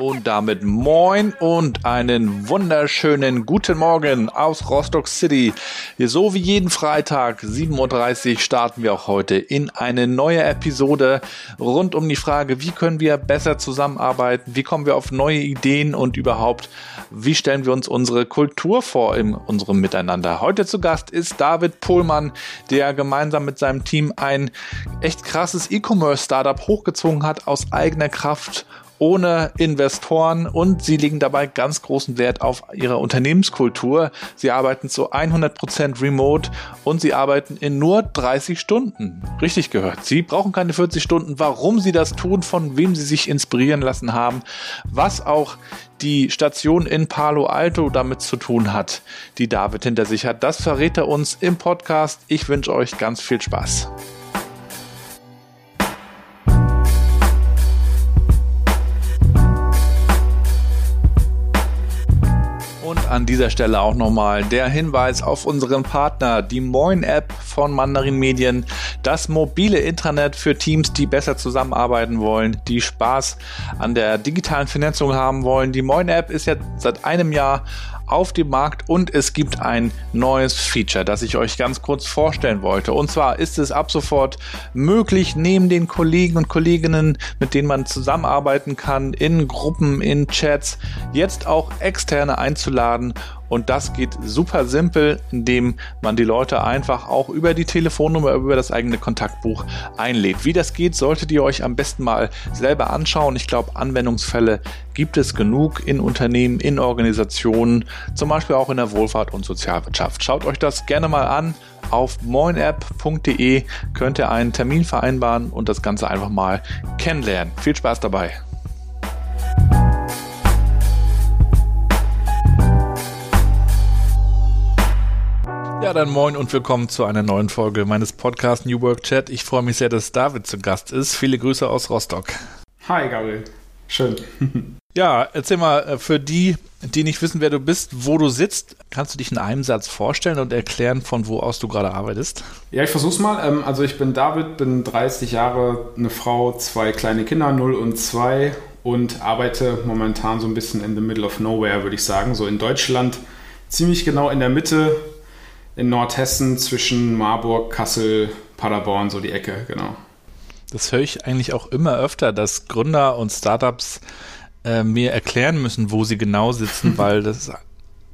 Und damit moin und einen wunderschönen guten Morgen aus Rostock City. So wie jeden Freitag 7.30 Uhr starten wir auch heute in eine neue Episode rund um die Frage, wie können wir besser zusammenarbeiten, wie kommen wir auf neue Ideen und überhaupt, wie stellen wir uns unsere Kultur vor in unserem Miteinander. Heute zu Gast ist David Pohlmann, der gemeinsam mit seinem Team ein echt krasses E-Commerce-Startup hochgezogen hat aus eigener Kraft ohne Investoren und sie legen dabei ganz großen Wert auf ihre Unternehmenskultur. Sie arbeiten zu 100% remote und sie arbeiten in nur 30 Stunden. Richtig gehört. Sie brauchen keine 40 Stunden. Warum sie das tun, von wem sie sich inspirieren lassen haben, was auch die Station in Palo Alto damit zu tun hat, die David hinter sich hat. Das verrät er uns im Podcast. Ich wünsche euch ganz viel Spaß. An dieser Stelle auch nochmal der Hinweis auf unseren Partner, die Moin App von Mandarin Medien, das mobile Intranet für Teams, die besser zusammenarbeiten wollen, die Spaß an der digitalen Vernetzung haben wollen. Die Moin App ist jetzt seit einem Jahr auf dem Markt und es gibt ein neues Feature, das ich euch ganz kurz vorstellen wollte. Und zwar ist es ab sofort möglich, neben den Kollegen und Kolleginnen, mit denen man zusammenarbeiten kann, in Gruppen, in Chats, jetzt auch externe einzuladen und das geht super simpel, indem man die Leute einfach auch über die Telefonnummer, über das eigene Kontaktbuch einlädt. Wie das geht, solltet ihr euch am besten mal selber anschauen. Ich glaube, Anwendungsfälle gibt es genug in Unternehmen, in Organisationen, zum Beispiel auch in der Wohlfahrt und Sozialwirtschaft. Schaut euch das gerne mal an. Auf moinapp.de könnt ihr einen Termin vereinbaren und das Ganze einfach mal kennenlernen. Viel Spaß dabei! Ja, dann moin und willkommen zu einer neuen Folge meines Podcasts New Work Chat. Ich freue mich sehr, dass David zu Gast ist. Viele Grüße aus Rostock. Hi, Gabriel. Schön. ja, erzähl mal, äh, für die, die nicht wissen, wer du bist, wo du sitzt, kannst du dich in einem Satz vorstellen und erklären, von wo aus du gerade arbeitest? Ja, ich versuch's mal. Ähm, also ich bin David, bin 30 Jahre, eine Frau, zwei kleine Kinder, 0 und 2 und arbeite momentan so ein bisschen in the middle of nowhere, würde ich sagen. So in Deutschland, ziemlich genau in der Mitte in Nordhessen zwischen Marburg, Kassel, Paderborn, so die Ecke, genau. Das höre ich eigentlich auch immer öfter, dass Gründer und Startups äh, mir erklären müssen, wo sie genau sitzen, weil das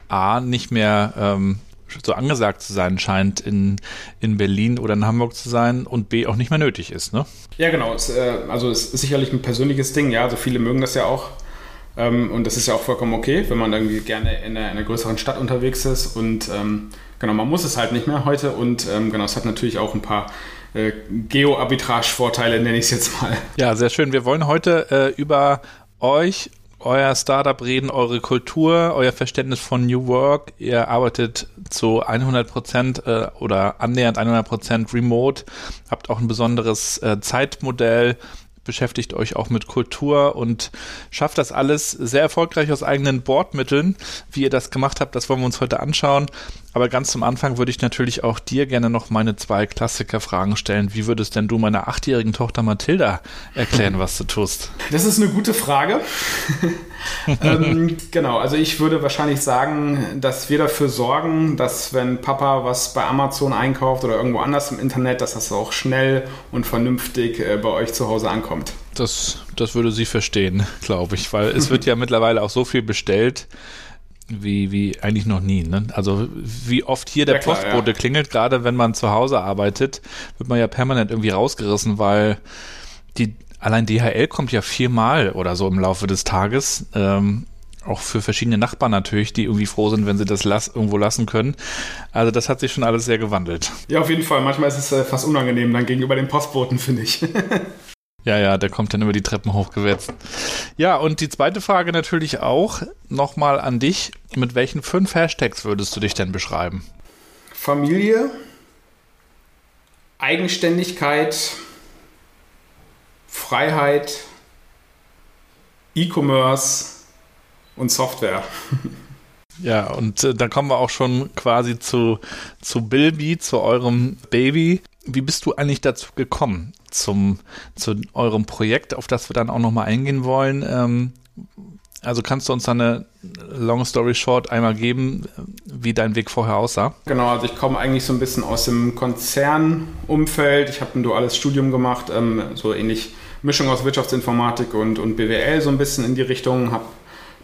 A nicht mehr ähm, so angesagt zu sein scheint, in, in Berlin oder in Hamburg zu sein und B auch nicht mehr nötig ist, ne? Ja, genau. Es, äh, also es ist sicherlich ein persönliches Ding, ja. Also viele mögen das ja auch. Ähm, und das ist ja auch vollkommen okay, wenn man irgendwie gerne in einer, in einer größeren Stadt unterwegs ist und ähm, Genau, man muss es halt nicht mehr heute und ähm, genau, es hat natürlich auch ein paar äh, Geo-Arbitrage-Vorteile, nenne ich es jetzt mal. Ja, sehr schön. Wir wollen heute äh, über euch, euer Startup reden, eure Kultur, euer Verständnis von New Work. Ihr arbeitet zu 100 Prozent äh, oder annähernd 100 Prozent remote, habt auch ein besonderes äh, Zeitmodell, beschäftigt euch auch mit Kultur und schafft das alles sehr erfolgreich aus eigenen Bordmitteln. Wie ihr das gemacht habt, das wollen wir uns heute anschauen. Aber ganz zum Anfang würde ich natürlich auch dir gerne noch meine zwei Klassikerfragen stellen. Wie würdest denn du meiner achtjährigen Tochter Mathilda erklären, was du tust? Das ist eine gute Frage. ähm, genau, also ich würde wahrscheinlich sagen, dass wir dafür sorgen, dass wenn Papa was bei Amazon einkauft oder irgendwo anders im Internet, dass das auch schnell und vernünftig äh, bei euch zu Hause ankommt. Das, das würde sie verstehen, glaube ich, weil es wird ja mittlerweile auch so viel bestellt wie, wie eigentlich noch nie. Ne? Also wie oft hier der ja, klar, Postbote ja. klingelt, gerade wenn man zu Hause arbeitet, wird man ja permanent irgendwie rausgerissen, weil die allein DHL kommt ja viermal oder so im Laufe des Tages. Ähm, auch für verschiedene Nachbarn natürlich, die irgendwie froh sind, wenn sie das las irgendwo lassen können. Also das hat sich schon alles sehr gewandelt. Ja, auf jeden Fall. Manchmal ist es äh, fast unangenehm dann gegenüber den Postboten, finde ich. Ja, ja, der kommt dann über die Treppen hochgewetzt. Ja, und die zweite Frage natürlich auch nochmal an dich. Mit welchen fünf Hashtags würdest du dich denn beschreiben? Familie, Eigenständigkeit, Freiheit, E-Commerce und Software. Ja, und äh, da kommen wir auch schon quasi zu, zu Bilby, zu eurem Baby. Wie bist du eigentlich dazu gekommen, zum, zu eurem Projekt, auf das wir dann auch nochmal eingehen wollen? Ähm, also kannst du uns da eine Long Story Short einmal geben, wie dein Weg vorher aussah? Genau, also ich komme eigentlich so ein bisschen aus dem Konzernumfeld. Ich habe ein duales Studium gemacht, ähm, so ähnlich Mischung aus Wirtschaftsinformatik und, und BWL so ein bisschen in die Richtung. Habe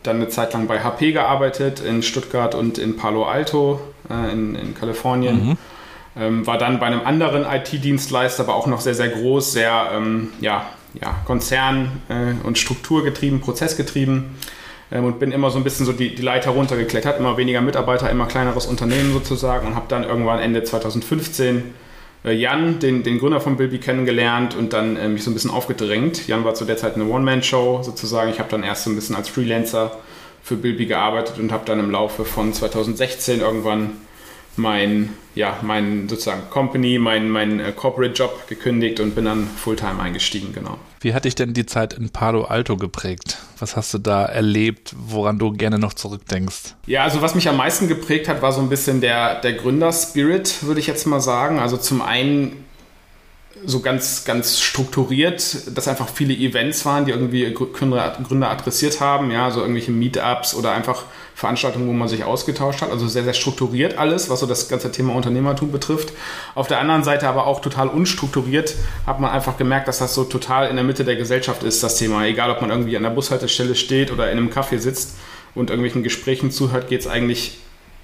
dann eine Zeit lang bei HP gearbeitet, in Stuttgart und in Palo Alto äh, in, in Kalifornien. Mhm. Ähm, war dann bei einem anderen IT-Dienstleister, aber auch noch sehr, sehr groß, sehr ähm, ja, ja, Konzern- äh, und Strukturgetrieben, prozessgetrieben ähm, und bin immer so ein bisschen so die, die Leiter runtergeklettert, immer weniger Mitarbeiter, immer kleineres Unternehmen sozusagen und habe dann irgendwann Ende 2015 äh, Jan, den, den Gründer von Bilby, kennengelernt und dann äh, mich so ein bisschen aufgedrängt. Jan war zu der Zeit eine One-Man-Show sozusagen. Ich habe dann erst so ein bisschen als Freelancer für Bilby gearbeitet und habe dann im Laufe von 2016 irgendwann mein, ja, mein sozusagen Company, mein, mein äh, Corporate Job gekündigt und bin dann Fulltime eingestiegen, genau. Wie hat dich denn die Zeit in Palo Alto geprägt? Was hast du da erlebt, woran du gerne noch zurückdenkst? Ja, also was mich am meisten geprägt hat, war so ein bisschen der, der Gründerspirit, würde ich jetzt mal sagen. Also zum einen so ganz, ganz strukturiert, dass einfach viele Events waren, die irgendwie Gründer, Gründer adressiert haben, ja, so irgendwelche Meetups oder einfach Veranstaltungen, wo man sich ausgetauscht hat. Also sehr, sehr strukturiert alles, was so das ganze Thema Unternehmertum betrifft. Auf der anderen Seite aber auch total unstrukturiert, hat man einfach gemerkt, dass das so total in der Mitte der Gesellschaft ist, das Thema. Egal, ob man irgendwie an der Bushaltestelle steht oder in einem Café sitzt und irgendwelchen Gesprächen zuhört, geht es eigentlich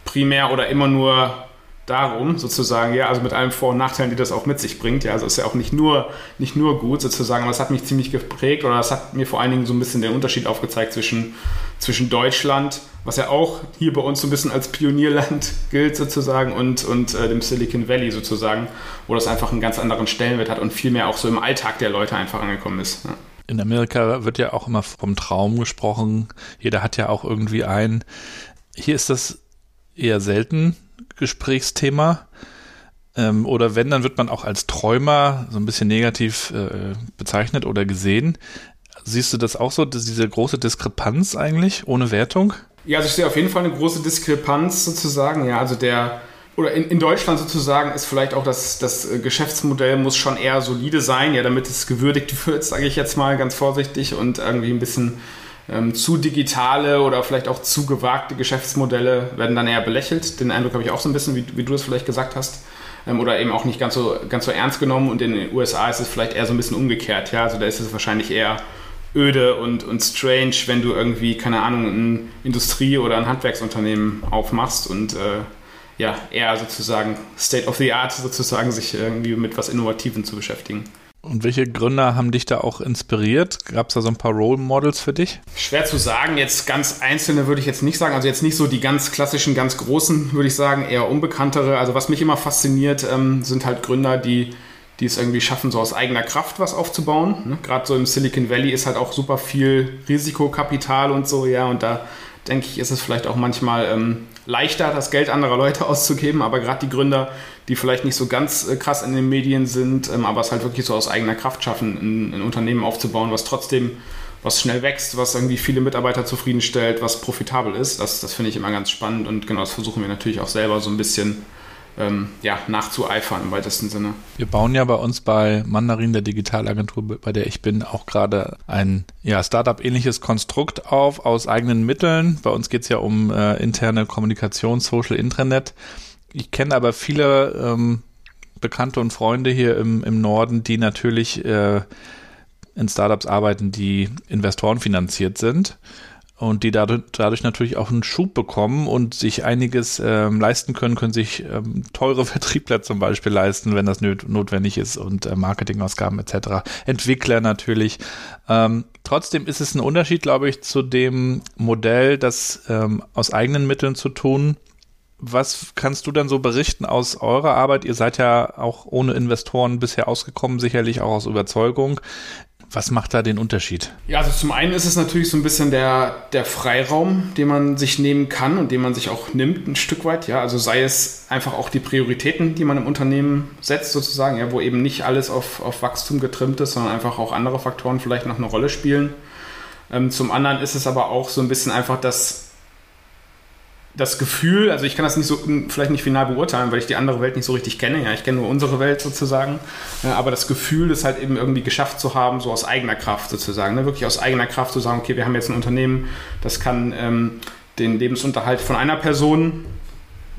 primär oder immer nur darum, sozusagen, ja, also mit allen Vor- und Nachteilen, die das auch mit sich bringt. Ja, also ist ja auch nicht nur, nicht nur gut, sozusagen, aber es hat mich ziemlich geprägt oder es hat mir vor allen Dingen so ein bisschen den Unterschied aufgezeigt zwischen, zwischen Deutschland, was ja auch hier bei uns so ein bisschen als Pionierland gilt, sozusagen, und, und äh, dem Silicon Valley sozusagen, wo das einfach einen ganz anderen Stellenwert hat und viel mehr auch so im Alltag der Leute einfach angekommen ist. Ja. In Amerika wird ja auch immer vom Traum gesprochen. Jeder hat ja auch irgendwie einen. Hier ist das eher selten Gesprächsthema. Ähm, oder wenn, dann wird man auch als Träumer so ein bisschen negativ äh, bezeichnet oder gesehen. Siehst du das auch so, diese große Diskrepanz eigentlich, ohne Wertung? Ja, also ich sehe auf jeden Fall eine große Diskrepanz sozusagen. Ja, also der, oder in, in Deutschland sozusagen ist vielleicht auch das, das Geschäftsmodell muss schon eher solide sein, ja, damit es gewürdigt wird, sage ich jetzt mal ganz vorsichtig und irgendwie ein bisschen ähm, zu digitale oder vielleicht auch zu gewagte Geschäftsmodelle werden dann eher belächelt. Den Eindruck habe ich auch so ein bisschen, wie, wie du es vielleicht gesagt hast. Ähm, oder eben auch nicht ganz so, ganz so ernst genommen. Und in den USA ist es vielleicht eher so ein bisschen umgekehrt. Ja? Also da ist es wahrscheinlich eher öde und, und strange, wenn du irgendwie, keine Ahnung, ein Industrie- oder ein Handwerksunternehmen aufmachst und äh, ja, eher sozusagen State of the Art sozusagen sich irgendwie mit was Innovativem zu beschäftigen. Und welche Gründer haben dich da auch inspiriert? Gab es da so ein paar Role Models für dich? Schwer zu sagen, jetzt ganz einzelne würde ich jetzt nicht sagen. Also jetzt nicht so die ganz klassischen, ganz großen, würde ich sagen, eher unbekanntere. Also was mich immer fasziniert, ähm, sind halt Gründer, die, die es irgendwie schaffen, so aus eigener Kraft was aufzubauen. Ne? Gerade so im Silicon Valley ist halt auch super viel Risikokapital und so, ja, und da denke ich, ist es vielleicht auch manchmal ähm, leichter, das Geld anderer Leute auszugeben, aber gerade die Gründer, die vielleicht nicht so ganz äh, krass in den Medien sind, ähm, aber es halt wirklich so aus eigener Kraft schaffen, ein, ein, Unternehmen aufzubauen, was trotzdem, was schnell wächst, was irgendwie viele Mitarbeiter zufriedenstellt, was profitabel ist, das, das finde ich immer ganz spannend und genau das versuchen wir natürlich auch selber so ein bisschen ähm, ja, nachzueifern im weitesten Sinne. Wir bauen ja bei uns bei Mandarin, der Digitalagentur, bei der ich bin, auch gerade ein ja, Startup-ähnliches Konstrukt auf aus eigenen Mitteln. Bei uns geht es ja um äh, interne Kommunikation, Social Intranet. Ich kenne aber viele ähm, Bekannte und Freunde hier im, im Norden, die natürlich äh, in Startups arbeiten, die Investoren finanziert sind und die dadurch, dadurch natürlich auch einen Schub bekommen und sich einiges ähm, leisten können, können sich ähm, teure Vertriebler zum Beispiel leisten, wenn das notwendig ist und äh, Marketingausgaben etc. Entwickler natürlich. Ähm, trotzdem ist es ein Unterschied, glaube ich, zu dem Modell, das ähm, aus eigenen Mitteln zu tun. Was kannst du dann so berichten aus eurer Arbeit? Ihr seid ja auch ohne Investoren bisher ausgekommen, sicherlich auch aus Überzeugung. Was macht da den Unterschied? Ja, also zum einen ist es natürlich so ein bisschen der, der Freiraum, den man sich nehmen kann und den man sich auch nimmt, ein Stück weit. Ja, also sei es einfach auch die Prioritäten, die man im Unternehmen setzt, sozusagen, ja, wo eben nicht alles auf, auf Wachstum getrimmt ist, sondern einfach auch andere Faktoren vielleicht noch eine Rolle spielen. Ähm, zum anderen ist es aber auch so ein bisschen einfach das das Gefühl, also ich kann das nicht so vielleicht nicht final beurteilen, weil ich die andere Welt nicht so richtig kenne. Ja, ich kenne nur unsere Welt sozusagen. aber das Gefühl, das halt eben irgendwie geschafft zu haben, so aus eigener Kraft sozusagen, ne? wirklich aus eigener Kraft zu sagen, okay, wir haben jetzt ein Unternehmen, das kann ähm, den Lebensunterhalt von einer Person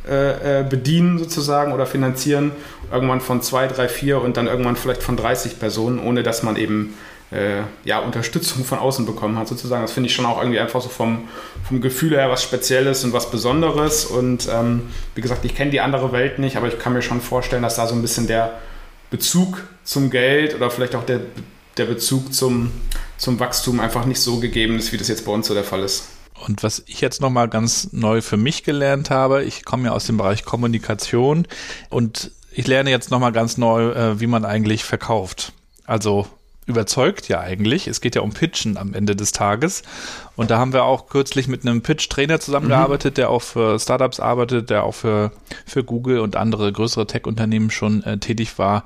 äh, äh bedienen sozusagen oder finanzieren, irgendwann von zwei, drei, vier und dann irgendwann vielleicht von 30 Personen, ohne dass man eben äh, ja, Unterstützung von außen bekommen hat, sozusagen. Das finde ich schon auch irgendwie einfach so vom, vom Gefühl her was Spezielles und was Besonderes. Und ähm, wie gesagt, ich kenne die andere Welt nicht, aber ich kann mir schon vorstellen, dass da so ein bisschen der Bezug zum Geld oder vielleicht auch der, der Bezug zum, zum Wachstum einfach nicht so gegeben ist, wie das jetzt bei uns so der Fall ist. Und was ich jetzt nochmal ganz neu für mich gelernt habe, ich komme ja aus dem Bereich Kommunikation und ich lerne jetzt nochmal ganz neu, äh, wie man eigentlich verkauft. Also überzeugt ja eigentlich. Es geht ja um Pitchen am Ende des Tages. Und da haben wir auch kürzlich mit einem Pitch-Trainer zusammengearbeitet, mhm. der auch für Startups arbeitet, der auch für, für Google und andere größere Tech-Unternehmen schon äh, tätig war.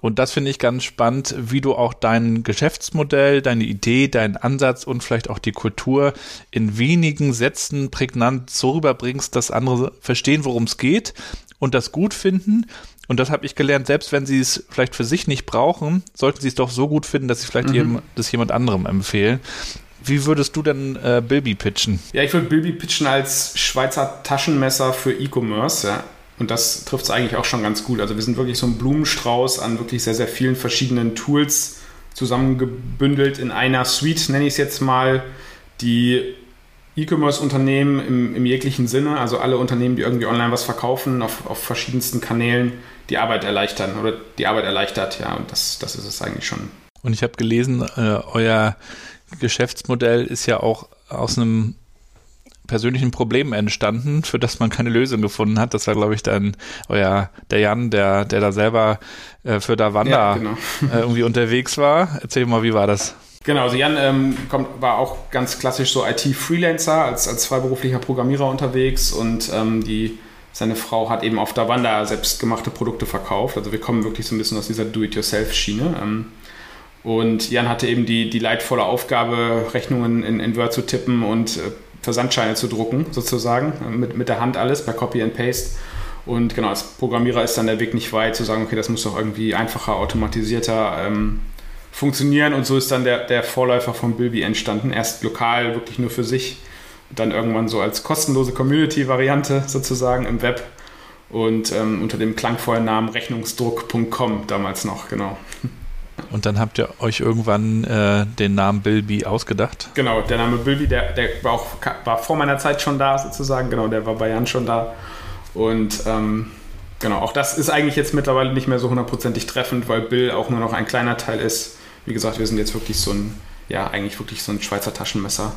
Und das finde ich ganz spannend, wie du auch dein Geschäftsmodell, deine Idee, deinen Ansatz und vielleicht auch die Kultur in wenigen Sätzen prägnant so rüberbringst, dass andere verstehen, worum es geht und das gut finden und das habe ich gelernt, selbst wenn sie es vielleicht für sich nicht brauchen, sollten sie es doch so gut finden, dass sie vielleicht mhm. jedem, das jemand anderem empfehlen. Wie würdest du denn äh, Bilby pitchen? Ja, ich würde Bilby pitchen als Schweizer Taschenmesser für E-Commerce. Ja. Und das trifft es eigentlich auch schon ganz gut. Also wir sind wirklich so ein Blumenstrauß an wirklich sehr, sehr vielen verschiedenen Tools zusammengebündelt in einer Suite, nenne ich es jetzt mal, die E-Commerce-Unternehmen im, im, jeglichen Sinne, also alle Unternehmen, die irgendwie online was verkaufen, auf, auf verschiedensten Kanälen, die Arbeit erleichtern oder die Arbeit erleichtert, ja, und das, das ist es eigentlich schon. Und ich habe gelesen, äh, euer Geschäftsmodell ist ja auch aus einem persönlichen Problem entstanden, für das man keine Lösung gefunden hat. Das war, glaube ich, dann euer der Jan, der, der da selber äh, für Davanda ja, genau. äh, irgendwie unterwegs war. Erzähl mal, wie war das? Genau, also Jan ähm, kommt, war auch ganz klassisch so IT-Freelancer, als, als freiberuflicher Programmierer unterwegs und ähm, die, seine Frau hat eben auf Davanda selbstgemachte Produkte verkauft. Also wir kommen wirklich so ein bisschen aus dieser Do-it-yourself-Schiene. Ähm, und Jan hatte eben die, die leidvolle Aufgabe, Rechnungen in, in Word zu tippen und äh, Versandscheine zu drucken, sozusagen, mit, mit der Hand alles, per Copy and Paste. Und genau, als Programmierer ist dann der Weg nicht weit, zu sagen, okay, das muss doch irgendwie einfacher, automatisierter ähm, funktionieren und so ist dann der, der Vorläufer von Bilby entstanden. Erst lokal, wirklich nur für sich, dann irgendwann so als kostenlose Community-Variante sozusagen im Web und ähm, unter dem klangvollen Namen rechnungsdruck.com damals noch, genau. Und dann habt ihr euch irgendwann äh, den Namen Bilby ausgedacht? Genau, der Name Bilby, der, der war auch war vor meiner Zeit schon da sozusagen, genau, der war bei Jan schon da. Und ähm, genau, auch das ist eigentlich jetzt mittlerweile nicht mehr so hundertprozentig treffend, weil Bill auch nur noch ein kleiner Teil ist wie gesagt, wir sind jetzt wirklich so ein, ja, eigentlich wirklich so ein Schweizer Taschenmesser,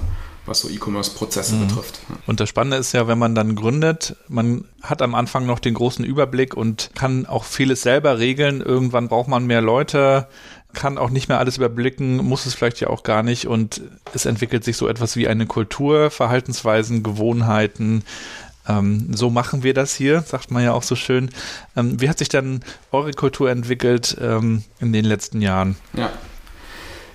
was so E-Commerce-Prozesse mhm. betrifft. Und das Spannende ist ja, wenn man dann gründet, man hat am Anfang noch den großen Überblick und kann auch vieles selber regeln. Irgendwann braucht man mehr Leute, kann auch nicht mehr alles überblicken, muss es vielleicht ja auch gar nicht und es entwickelt sich so etwas wie eine Kultur, Verhaltensweisen, Gewohnheiten, ähm, so machen wir das hier, sagt man ja auch so schön. Ähm, wie hat sich dann eure Kultur entwickelt ähm, in den letzten Jahren? Ja,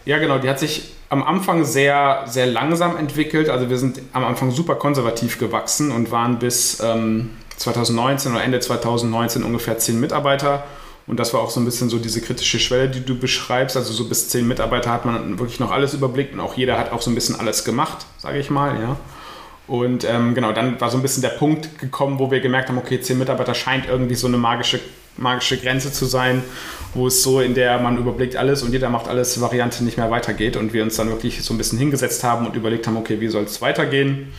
ja, genau. Die hat sich am Anfang sehr, sehr langsam entwickelt. Also wir sind am Anfang super konservativ gewachsen und waren bis ähm, 2019 oder Ende 2019 ungefähr zehn Mitarbeiter. Und das war auch so ein bisschen so diese kritische Schwelle, die du beschreibst. Also so bis zehn Mitarbeiter hat man wirklich noch alles überblickt und auch jeder hat auch so ein bisschen alles gemacht, sage ich mal. Ja. Und ähm, genau, dann war so ein bisschen der Punkt gekommen, wo wir gemerkt haben, okay, zehn Mitarbeiter scheint irgendwie so eine magische, magische Grenze zu sein, wo es so in der man überblickt alles und jeder macht alles Variante nicht mehr weitergeht und wir uns dann wirklich so ein bisschen hingesetzt haben und überlegt haben, okay, wie soll es weitergehen?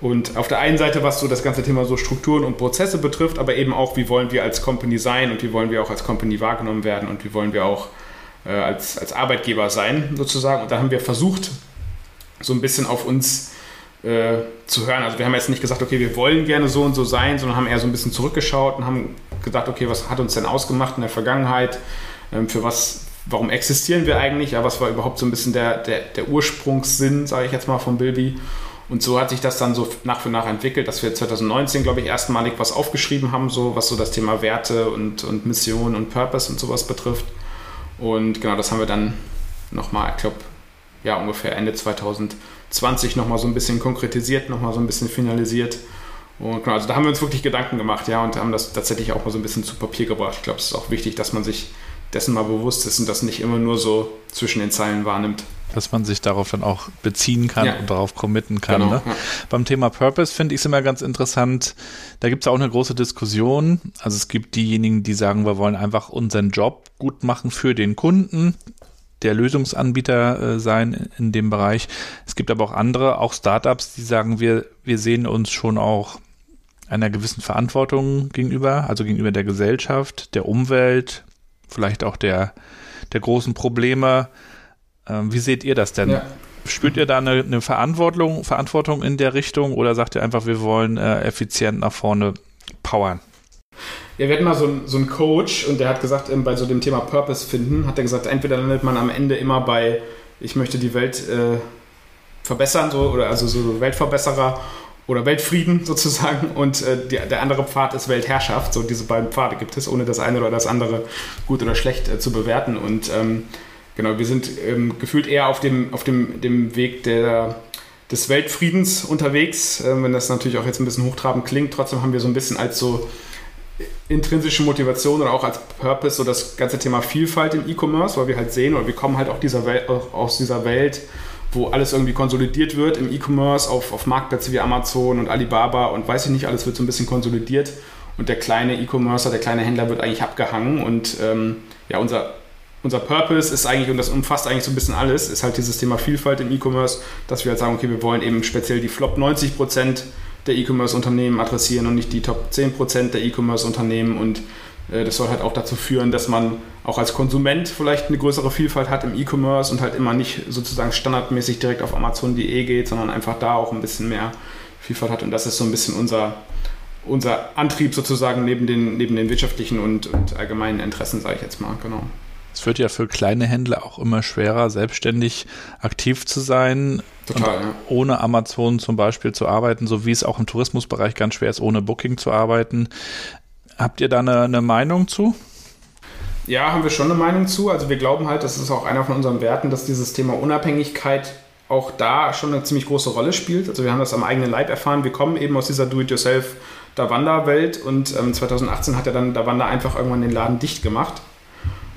Und auf der einen Seite, was so das ganze Thema so Strukturen und Prozesse betrifft, aber eben auch, wie wollen wir als Company sein und wie wollen wir auch als Company wahrgenommen werden und wie wollen wir auch äh, als, als Arbeitgeber sein, sozusagen. Und da haben wir versucht, so ein bisschen auf uns äh, zu hören. Also wir haben jetzt nicht gesagt, okay, wir wollen gerne so und so sein, sondern haben eher so ein bisschen zurückgeschaut und haben gedacht, okay, was hat uns denn ausgemacht in der Vergangenheit? Ähm, für was warum existieren wir eigentlich, ja, was war überhaupt so ein bisschen der, der, der Ursprungssinn, sage ich jetzt mal, von Bilby. Und so hat sich das dann so nach für nach entwickelt, dass wir 2019, glaube ich, erstmalig was aufgeschrieben haben, so was so das Thema Werte und, und Mission und Purpose und sowas betrifft. Und genau, das haben wir dann nochmal, ich glaube, ja, ungefähr Ende 2020 nochmal so ein bisschen konkretisiert, nochmal so ein bisschen finalisiert. Und genau, also da haben wir uns wirklich Gedanken gemacht, ja, und haben das tatsächlich auch mal so ein bisschen zu Papier gebracht. Ich glaube, es ist auch wichtig, dass man sich dessen mal bewusst ist und das nicht immer nur so zwischen den Zeilen wahrnimmt. Dass man sich darauf dann auch beziehen kann ja. und darauf committen kann. Genau, ne? ja. Beim Thema Purpose finde ich es immer ganz interessant. Da gibt es auch eine große Diskussion. Also es gibt diejenigen, die sagen, wir wollen einfach unseren Job gut machen für den Kunden der Lösungsanbieter äh, sein in dem Bereich. Es gibt aber auch andere, auch Startups, die sagen, wir, wir sehen uns schon auch einer gewissen Verantwortung gegenüber, also gegenüber der Gesellschaft, der Umwelt, vielleicht auch der, der großen Probleme. Ähm, wie seht ihr das denn? Ja. Spürt ihr da eine, eine, Verantwortung, Verantwortung in der Richtung oder sagt ihr einfach, wir wollen äh, effizient nach vorne powern? Ja, wir hatten mal so, ein, so einen Coach und der hat gesagt, ähm, bei so dem Thema Purpose finden, hat er gesagt, entweder landet man am Ende immer bei, ich möchte die Welt äh, verbessern, so, oder also so Weltverbesserer oder Weltfrieden sozusagen und äh, die, der andere Pfad ist Weltherrschaft. So diese beiden Pfade gibt es, ohne das eine oder das andere gut oder schlecht äh, zu bewerten. Und ähm, genau, wir sind ähm, gefühlt eher auf dem, auf dem, dem Weg der, des Weltfriedens unterwegs, äh, wenn das natürlich auch jetzt ein bisschen hochtrabend klingt. Trotzdem haben wir so ein bisschen als so intrinsische Motivation oder auch als Purpose so das ganze Thema Vielfalt im E-Commerce, weil wir halt sehen oder wir kommen halt auch dieser Welt, aus dieser Welt, wo alles irgendwie konsolidiert wird im E-Commerce auf, auf Marktplätze wie Amazon und Alibaba und weiß ich nicht, alles wird so ein bisschen konsolidiert und der kleine E-Commercer, der kleine Händler wird eigentlich abgehangen und ähm, ja, unser, unser Purpose ist eigentlich, und das umfasst eigentlich so ein bisschen alles, ist halt dieses Thema Vielfalt im E-Commerce, dass wir halt sagen, okay, wir wollen eben speziell die Flop 90 Prozent der E-Commerce-Unternehmen adressieren und nicht die Top 10% der E-Commerce-Unternehmen. Und das soll halt auch dazu führen, dass man auch als Konsument vielleicht eine größere Vielfalt hat im E-Commerce und halt immer nicht sozusagen standardmäßig direkt auf Amazon.de geht, sondern einfach da auch ein bisschen mehr Vielfalt hat. Und das ist so ein bisschen unser, unser Antrieb sozusagen neben den, neben den wirtschaftlichen und, und allgemeinen Interessen, sage ich jetzt mal. Genau. Es wird ja für kleine Händler auch immer schwerer, selbstständig aktiv zu sein. Total, ja. Ohne Amazon zum Beispiel zu arbeiten, so wie es auch im Tourismusbereich ganz schwer ist, ohne Booking zu arbeiten. Habt ihr da eine, eine Meinung zu? Ja, haben wir schon eine Meinung zu. Also wir glauben halt, das ist auch einer von unseren Werten, dass dieses Thema Unabhängigkeit auch da schon eine ziemlich große Rolle spielt. Also wir haben das am eigenen Leib erfahren. Wir kommen eben aus dieser Do-it-yourself Davanda-Welt und ähm, 2018 hat er dann Davanda einfach irgendwann den Laden dicht gemacht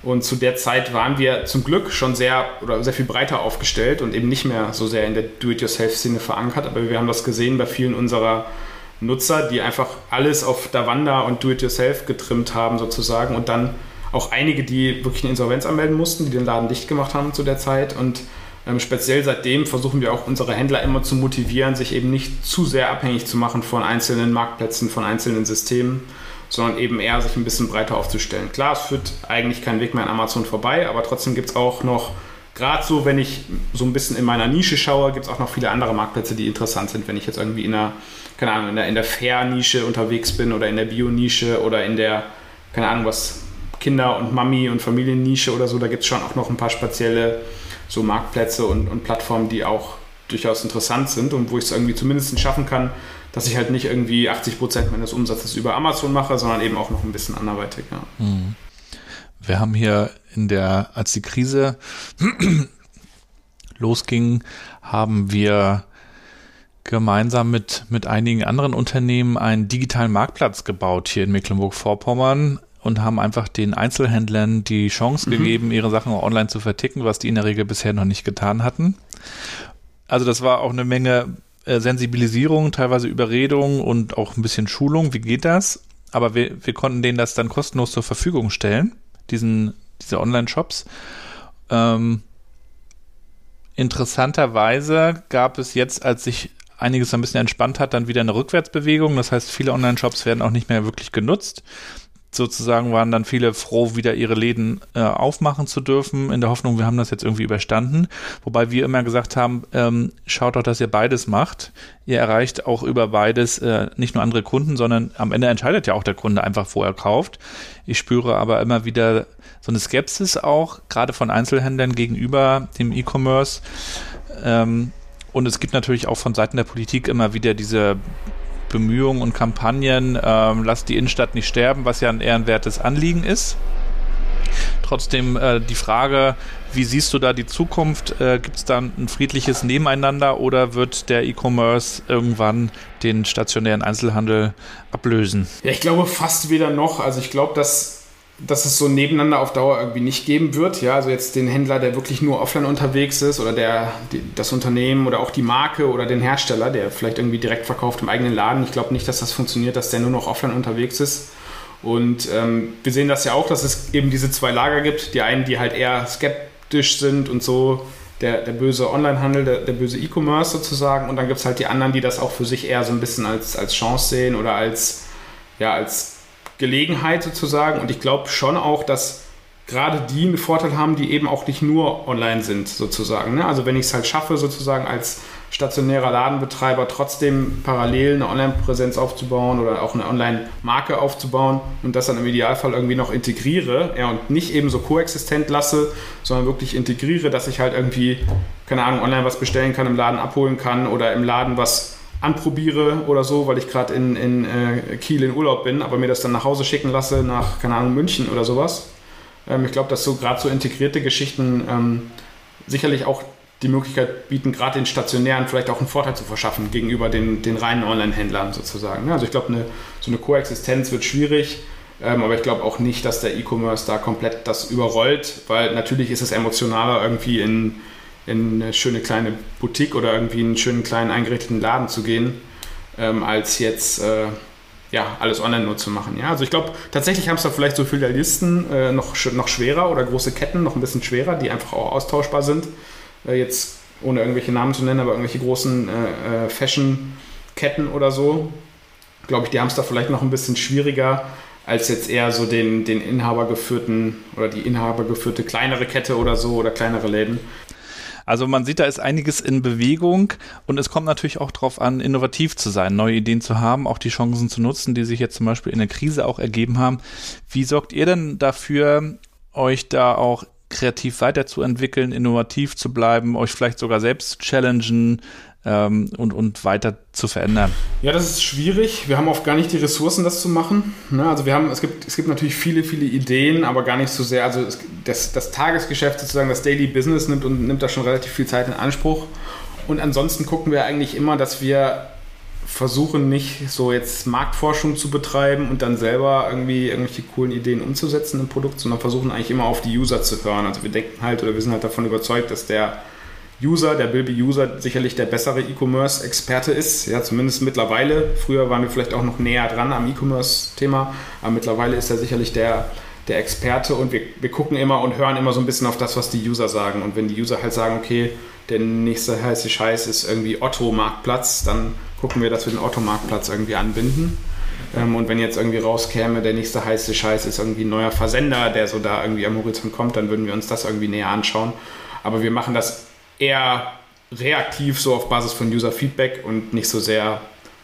und zu der Zeit waren wir zum Glück schon sehr oder sehr viel breiter aufgestellt und eben nicht mehr so sehr in der Do-it-yourself-Szene verankert. Aber wir haben das gesehen bei vielen unserer Nutzer, die einfach alles auf Davanda und Do-it-yourself getrimmt haben sozusagen. Und dann auch einige, die wirklich eine Insolvenz anmelden mussten, die den Laden dicht gemacht haben zu der Zeit. Und ähm, speziell seitdem versuchen wir auch unsere Händler immer zu motivieren, sich eben nicht zu sehr abhängig zu machen von einzelnen Marktplätzen, von einzelnen Systemen, sondern eben eher sich ein bisschen breiter aufzustellen. Klar, es führt eigentlich kein Weg mehr an Amazon vorbei, aber trotzdem gibt es auch noch, gerade so, wenn ich so ein bisschen in meiner Nische schaue, gibt es auch noch viele andere Marktplätze, die interessant sind, wenn ich jetzt irgendwie in der, keine Ahnung, in der, in der Fair-Nische unterwegs bin oder in der Bio-Nische oder in der, keine Ahnung, was Kinder- und Mami- und Familiennische oder so, da gibt es schon auch noch ein paar spezielle so Marktplätze und, und Plattformen, die auch durchaus interessant sind und wo ich es irgendwie zumindest schaffen kann, dass ich halt nicht irgendwie 80 Prozent meines Umsatzes über Amazon mache, sondern eben auch noch ein bisschen anderweitig. Ja. Mhm. Wir haben hier in der, als die Krise losging, haben wir gemeinsam mit, mit einigen anderen Unternehmen einen digitalen Marktplatz gebaut hier in Mecklenburg-Vorpommern und haben einfach den Einzelhändlern die Chance mhm. gegeben, ihre Sachen online zu verticken, was die in der Regel bisher noch nicht getan hatten. Also das war auch eine Menge äh, Sensibilisierung, teilweise Überredung und auch ein bisschen Schulung. Wie geht das? Aber wir, wir konnten denen das dann kostenlos zur Verfügung stellen, diesen, diese Online-Shops. Ähm, interessanterweise gab es jetzt, als sich einiges ein bisschen entspannt hat, dann wieder eine Rückwärtsbewegung. Das heißt, viele Online-Shops werden auch nicht mehr wirklich genutzt. sozusagen waren dann viele froh, wieder ihre Läden äh, aufmachen zu dürfen, in der Hoffnung, wir haben das jetzt irgendwie überstanden. Wobei wir immer gesagt haben, ähm, schaut doch, dass ihr beides macht. Ihr erreicht auch über beides äh, nicht nur andere Kunden, sondern am Ende entscheidet ja auch der Kunde einfach, wo er kauft. Ich spüre aber immer wieder so eine Skepsis auch, gerade von Einzelhändlern gegenüber dem E-Commerce. Ähm, und es gibt natürlich auch von Seiten der Politik immer wieder diese Bemühungen und Kampagnen, ähm, lasst die Innenstadt nicht sterben, was ja ein ehrenwertes Anliegen ist. Trotzdem äh, die Frage, wie siehst du da die Zukunft? Äh, Gibt es da ein friedliches Nebeneinander oder wird der E-Commerce irgendwann den stationären Einzelhandel ablösen? Ja, ich glaube fast weder noch. Also ich glaube, dass dass es so nebeneinander auf Dauer irgendwie nicht geben wird. Ja, also jetzt den Händler, der wirklich nur offline unterwegs ist oder der, das Unternehmen oder auch die Marke oder den Hersteller, der vielleicht irgendwie direkt verkauft im eigenen Laden. Ich glaube nicht, dass das funktioniert, dass der nur noch offline unterwegs ist. Und ähm, wir sehen das ja auch, dass es eben diese zwei Lager gibt. Die einen, die halt eher skeptisch sind und so der, der böse Onlinehandel, der, der böse E-Commerce sozusagen. Und dann gibt es halt die anderen, die das auch für sich eher so ein bisschen als, als Chance sehen oder als, ja, als Gelegenheit sozusagen. Und ich glaube schon auch, dass gerade die einen Vorteil haben, die eben auch nicht nur online sind sozusagen. Ne? Also wenn ich es halt schaffe, sozusagen als stationärer Ladenbetreiber trotzdem parallel eine Online-Präsenz aufzubauen oder auch eine Online-Marke aufzubauen und das dann im Idealfall irgendwie noch integriere ja, und nicht eben so koexistent lasse, sondern wirklich integriere, dass ich halt irgendwie, keine Ahnung, online was bestellen kann, im Laden abholen kann oder im Laden was anprobiere oder so, weil ich gerade in, in äh, Kiel in Urlaub bin, aber mir das dann nach Hause schicken lasse, nach, keine Ahnung, München oder sowas. Ähm, ich glaube, dass so gerade so integrierte Geschichten ähm, sicherlich auch die Möglichkeit bieten, gerade den Stationären vielleicht auch einen Vorteil zu verschaffen gegenüber den, den reinen Online-Händlern sozusagen. Also ich glaube, eine, so eine Koexistenz wird schwierig, ähm, aber ich glaube auch nicht, dass der E-Commerce da komplett das überrollt, weil natürlich ist es emotionaler irgendwie in in eine schöne kleine Boutique oder irgendwie einen schönen kleinen eingerichteten Laden zu gehen, ähm, als jetzt äh, ja, alles online nur zu machen. Ja? Also ich glaube, tatsächlich haben es da vielleicht so Filialisten äh, noch, noch schwerer oder große Ketten noch ein bisschen schwerer, die einfach auch austauschbar sind. Äh, jetzt ohne irgendwelche Namen zu nennen, aber irgendwelche großen äh, äh, Fashion-Ketten oder so, glaube ich, die haben es da vielleicht noch ein bisschen schwieriger als jetzt eher so den, den inhabergeführten oder die inhabergeführte kleinere Kette oder so oder kleinere Läden. Also man sieht, da ist einiges in Bewegung und es kommt natürlich auch darauf an, innovativ zu sein, neue Ideen zu haben, auch die Chancen zu nutzen, die sich jetzt zum Beispiel in der Krise auch ergeben haben. Wie sorgt ihr denn dafür, euch da auch kreativ weiterzuentwickeln, innovativ zu bleiben, euch vielleicht sogar selbst zu challengen, ähm, und, und weiter zu verändern? Ja, das ist schwierig. Wir haben oft gar nicht die Ressourcen, das zu machen. Ne? Also wir haben, es gibt, es gibt natürlich viele, viele Ideen, aber gar nicht so sehr. Also es, das, das Tagesgeschäft sozusagen, das Daily Business nimmt und nimmt da schon relativ viel Zeit in Anspruch. Und ansonsten gucken wir eigentlich immer, dass wir versuchen nicht so jetzt Marktforschung zu betreiben und dann selber irgendwie irgendwelche coolen Ideen umzusetzen im Produkt, sondern versuchen eigentlich immer auf die User zu hören. Also wir denken halt oder wir sind halt davon überzeugt, dass der User, der Bilby-User sicherlich der bessere E-Commerce-Experte ist. Ja, zumindest mittlerweile. Früher waren wir vielleicht auch noch näher dran am E-Commerce-Thema, aber mittlerweile ist er sicherlich der, der Experte und wir, wir gucken immer und hören immer so ein bisschen auf das, was die User sagen. Und wenn die User halt sagen, okay, der nächste heiße Scheiß ist irgendwie Otto-Marktplatz, dann gucken wir, dass wir den Otto-Marktplatz irgendwie anbinden. Ähm, und wenn jetzt irgendwie rauskäme, der nächste heiße Scheiß ist irgendwie ein neuer Versender, der so da irgendwie am Horizont kommt, dann würden wir uns das irgendwie näher anschauen. Aber wir machen das eher reaktiv so auf Basis von User-Feedback und nicht so sehr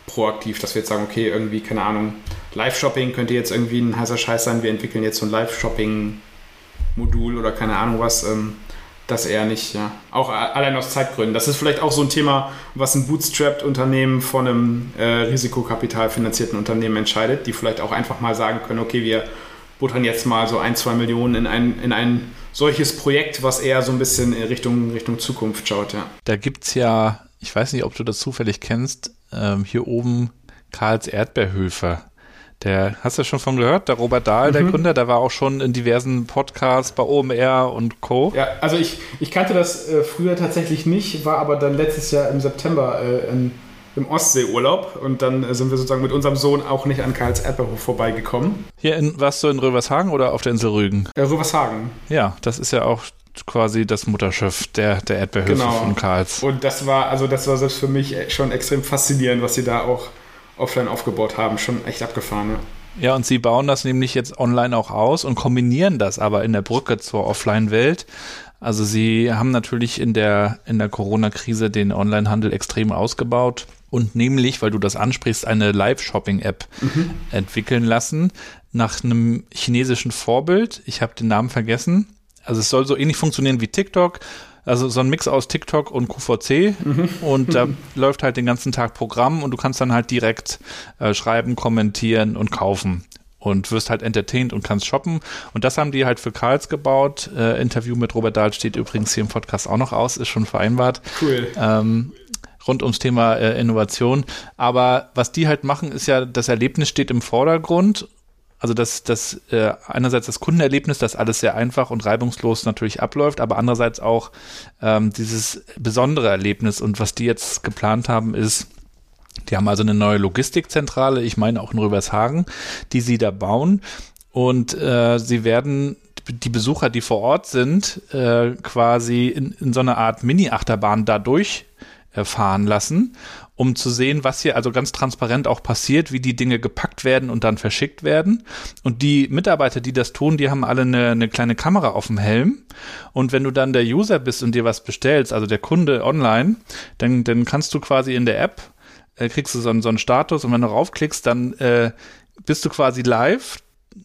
proaktiv, dass wir jetzt sagen, okay, irgendwie, keine Ahnung, Live-Shopping könnte jetzt irgendwie ein heißer Scheiß sein, wir entwickeln jetzt so ein Live-Shopping-Modul oder keine Ahnung was. Ähm, das eher nicht, ja. Auch allein aus Zeitgründen. Das ist vielleicht auch so ein Thema, was ein Bootstrapped-Unternehmen von einem äh, risikokapitalfinanzierten Unternehmen entscheidet, die vielleicht auch einfach mal sagen können, okay, wir buttern jetzt mal so ein, zwei Millionen in ein, in ein solches Projekt, was eher so ein bisschen in Richtung, Richtung Zukunft schaut, ja. Da gibt es ja, ich weiß nicht, ob du das zufällig kennst, ähm, hier oben Karls Erdbeerhöfe. Der, hast du schon von gehört? Der Robert Dahl, mhm. der Gründer, der war auch schon in diversen Podcasts bei OMR und Co. Ja, also ich, ich kannte das äh, früher tatsächlich nicht, war aber dann letztes Jahr im September äh, in im Ostseeurlaub und dann sind wir sozusagen mit unserem Sohn auch nicht an Karls Erdbeerhof vorbeigekommen. Hier in, warst du in Rövershagen oder auf der Insel Rügen? Äh, Rövershagen. Ja, das ist ja auch quasi das Mutterschiff der, der Erdbeerhöfe genau. von Karls. Und das war, also das war selbst für mich schon extrem faszinierend, was sie da auch offline aufgebaut haben. Schon echt abgefahren, ja. Ja, und sie bauen das nämlich jetzt online auch aus und kombinieren das aber in der Brücke zur Offline-Welt. Also sie haben natürlich in der, in der Corona-Krise den Onlinehandel extrem ausgebaut und nämlich, weil du das ansprichst, eine Live-Shopping-App mhm. entwickeln lassen nach einem chinesischen Vorbild. Ich habe den Namen vergessen. Also es soll so ähnlich funktionieren wie TikTok. Also so ein Mix aus TikTok und QVC mhm. und da läuft halt den ganzen Tag Programm und du kannst dann halt direkt äh, schreiben, kommentieren und kaufen und wirst halt entertained und kannst shoppen. Und das haben die halt für Karls gebaut. Äh, Interview mit Robert Dahl steht übrigens hier im Podcast auch noch aus, ist schon vereinbart. Cool. Ähm, rund ums Thema äh, Innovation. Aber was die halt machen, ist ja, das Erlebnis steht im Vordergrund. Also das, das äh, einerseits das Kundenerlebnis, dass alles sehr einfach und reibungslos natürlich abläuft, aber andererseits auch ähm, dieses besondere Erlebnis. Und was die jetzt geplant haben, ist, die haben also eine neue Logistikzentrale, ich meine auch in Rübershagen, die sie da bauen. Und äh, sie werden die Besucher, die vor Ort sind, äh, quasi in, in so einer Art Mini-Achterbahn dadurch fahren lassen, um zu sehen, was hier also ganz transparent auch passiert, wie die Dinge gepackt werden und dann verschickt werden. Und die Mitarbeiter, die das tun, die haben alle eine, eine kleine Kamera auf dem Helm. Und wenn du dann der User bist und dir was bestellst, also der Kunde online, dann, dann kannst du quasi in der App äh, kriegst du so einen, so einen Status und wenn du raufklickst, dann äh, bist du quasi live,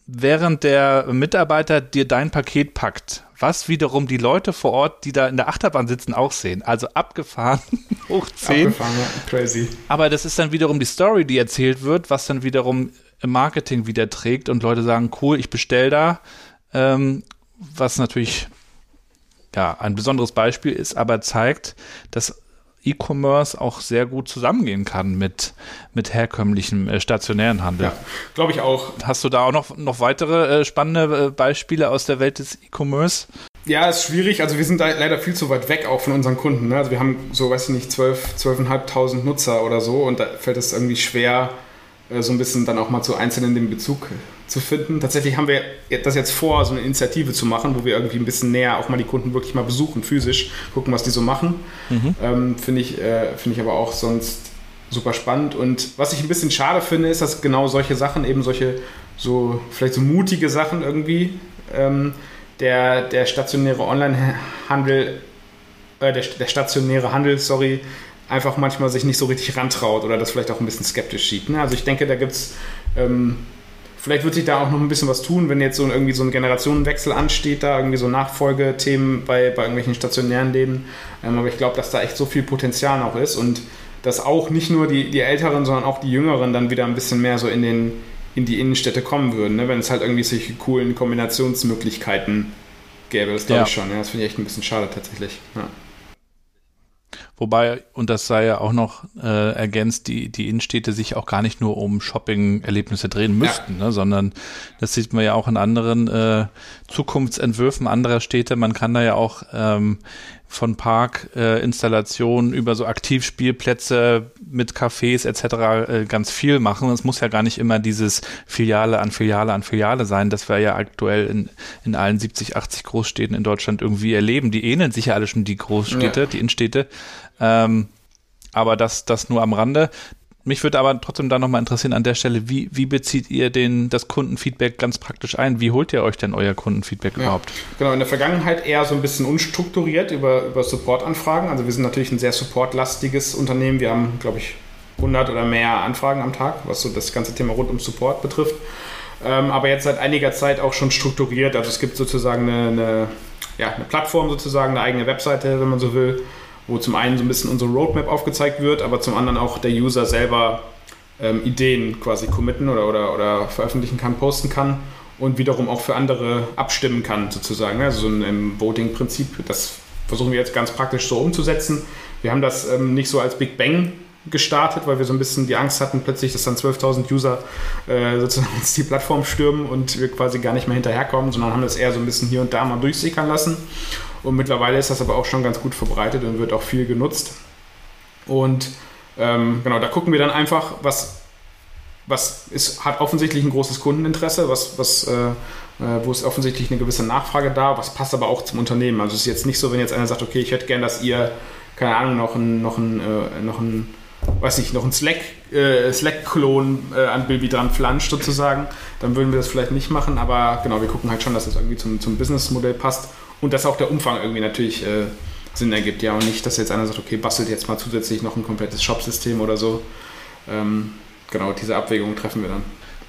während der Mitarbeiter dir dein Paket packt. Was wiederum die Leute vor Ort, die da in der Achterbahn sitzen, auch sehen. Also abgefahren, hoch 10. Abgefahren, ja. crazy. Aber das ist dann wiederum die Story, die erzählt wird, was dann wiederum im Marketing wieder trägt und Leute sagen, cool, ich bestell da. Ähm, was natürlich ja ein besonderes Beispiel ist, aber zeigt, dass E-Commerce auch sehr gut zusammengehen kann mit, mit herkömmlichem äh, stationären Handel. Ja, glaube ich auch. Hast du da auch noch, noch weitere äh, spannende äh, Beispiele aus der Welt des E-Commerce? Ja, ist schwierig. Also wir sind da leider viel zu weit weg auch von unseren Kunden. Ne? Also wir haben so, weiß ich nicht, 12, 12.500 Nutzer oder so und da fällt es irgendwie schwer, so ein bisschen dann auch mal zu einzelnen den Bezug zu finden. Tatsächlich haben wir das jetzt vor, so eine Initiative zu machen, wo wir irgendwie ein bisschen näher auch mal die Kunden wirklich mal besuchen, physisch, gucken, was die so machen. Mhm. Ähm, finde ich, äh, find ich aber auch sonst super spannend. Und was ich ein bisschen schade finde, ist, dass genau solche Sachen, eben solche, so vielleicht so mutige Sachen irgendwie, ähm, der, der stationäre Onlinehandel, äh, der, der stationäre Handel, sorry, einfach manchmal sich nicht so richtig rantraut oder das vielleicht auch ein bisschen skeptisch sieht. Ne? Also ich denke, da gibt es, ähm, vielleicht wird sich da auch noch ein bisschen was tun, wenn jetzt so irgendwie so ein Generationenwechsel ansteht, da irgendwie so Nachfolgethemen bei, bei irgendwelchen stationären Läden. Ähm, aber ich glaube, dass da echt so viel Potenzial noch ist und dass auch nicht nur die, die Älteren, sondern auch die Jüngeren dann wieder ein bisschen mehr so in, den, in die Innenstädte kommen würden, ne? wenn es halt irgendwie solche coolen Kombinationsmöglichkeiten gäbe. Das glaube ja. ich schon. Ja? Das finde ich echt ein bisschen schade tatsächlich. Ja. Wobei, und das sei ja auch noch äh, ergänzt, die, die Innenstädte sich auch gar nicht nur um Shopping-Erlebnisse drehen müssten, ja. ne, sondern das sieht man ja auch in anderen äh, Zukunftsentwürfen anderer Städte. Man kann da ja auch ähm, von Parkinstallationen äh, über so Aktivspielplätze mit Cafés etc. Äh, ganz viel machen. Es muss ja gar nicht immer dieses Filiale an Filiale an Filiale sein, das wir ja aktuell in, in allen 70, 80 Großstädten in Deutschland irgendwie erleben. Die ähneln sich ja alle schon die Großstädte, ja. die Innenstädte. Ähm, aber das, das nur am Rande. Mich würde aber trotzdem da nochmal interessieren an der Stelle, wie, wie bezieht ihr den, das Kundenfeedback ganz praktisch ein? Wie holt ihr euch denn euer Kundenfeedback ja, überhaupt? Genau, in der Vergangenheit eher so ein bisschen unstrukturiert über, über Support-Anfragen. Also wir sind natürlich ein sehr supportlastiges Unternehmen. Wir haben, glaube ich, 100 oder mehr Anfragen am Tag, was so das ganze Thema rund um Support betrifft. Ähm, aber jetzt seit einiger Zeit auch schon strukturiert. Also es gibt sozusagen eine, eine, ja, eine Plattform, sozusagen eine eigene Webseite, wenn man so will wo zum einen so ein bisschen unsere Roadmap aufgezeigt wird, aber zum anderen auch der User selber ähm, Ideen quasi committen oder, oder, oder veröffentlichen kann, posten kann und wiederum auch für andere abstimmen kann, sozusagen. Also so ein Voting-Prinzip, das versuchen wir jetzt ganz praktisch so umzusetzen. Wir haben das ähm, nicht so als Big Bang gestartet, weil wir so ein bisschen die Angst hatten, plötzlich, dass dann 12.000 User äh, sozusagen die Plattform stürmen und wir quasi gar nicht mehr hinterherkommen, sondern haben das eher so ein bisschen hier und da mal durchsickern lassen. Und mittlerweile ist das aber auch schon ganz gut verbreitet und wird auch viel genutzt. Und ähm, genau, da gucken wir dann einfach, was, was ist, hat offensichtlich ein großes Kundeninteresse, was, was, äh, äh wo ist offensichtlich eine gewisse Nachfrage da, was passt aber auch zum Unternehmen. Also es ist jetzt nicht so, wenn jetzt einer sagt, okay, ich hätte gern, dass ihr, keine Ahnung, noch ein, noch ein, äh, noch ein weiß nicht, noch einen Slack, äh, Slack-Klon äh, an Bilby dran flanscht sozusagen, dann würden wir das vielleicht nicht machen. Aber genau, wir gucken halt schon, dass das irgendwie zum, zum Businessmodell passt und dass auch der Umfang irgendwie natürlich äh, Sinn ergibt. Ja, und nicht, dass jetzt einer sagt, okay, bastelt jetzt mal zusätzlich noch ein komplettes Shop-System oder so. Ähm, genau, diese Abwägung treffen wir dann.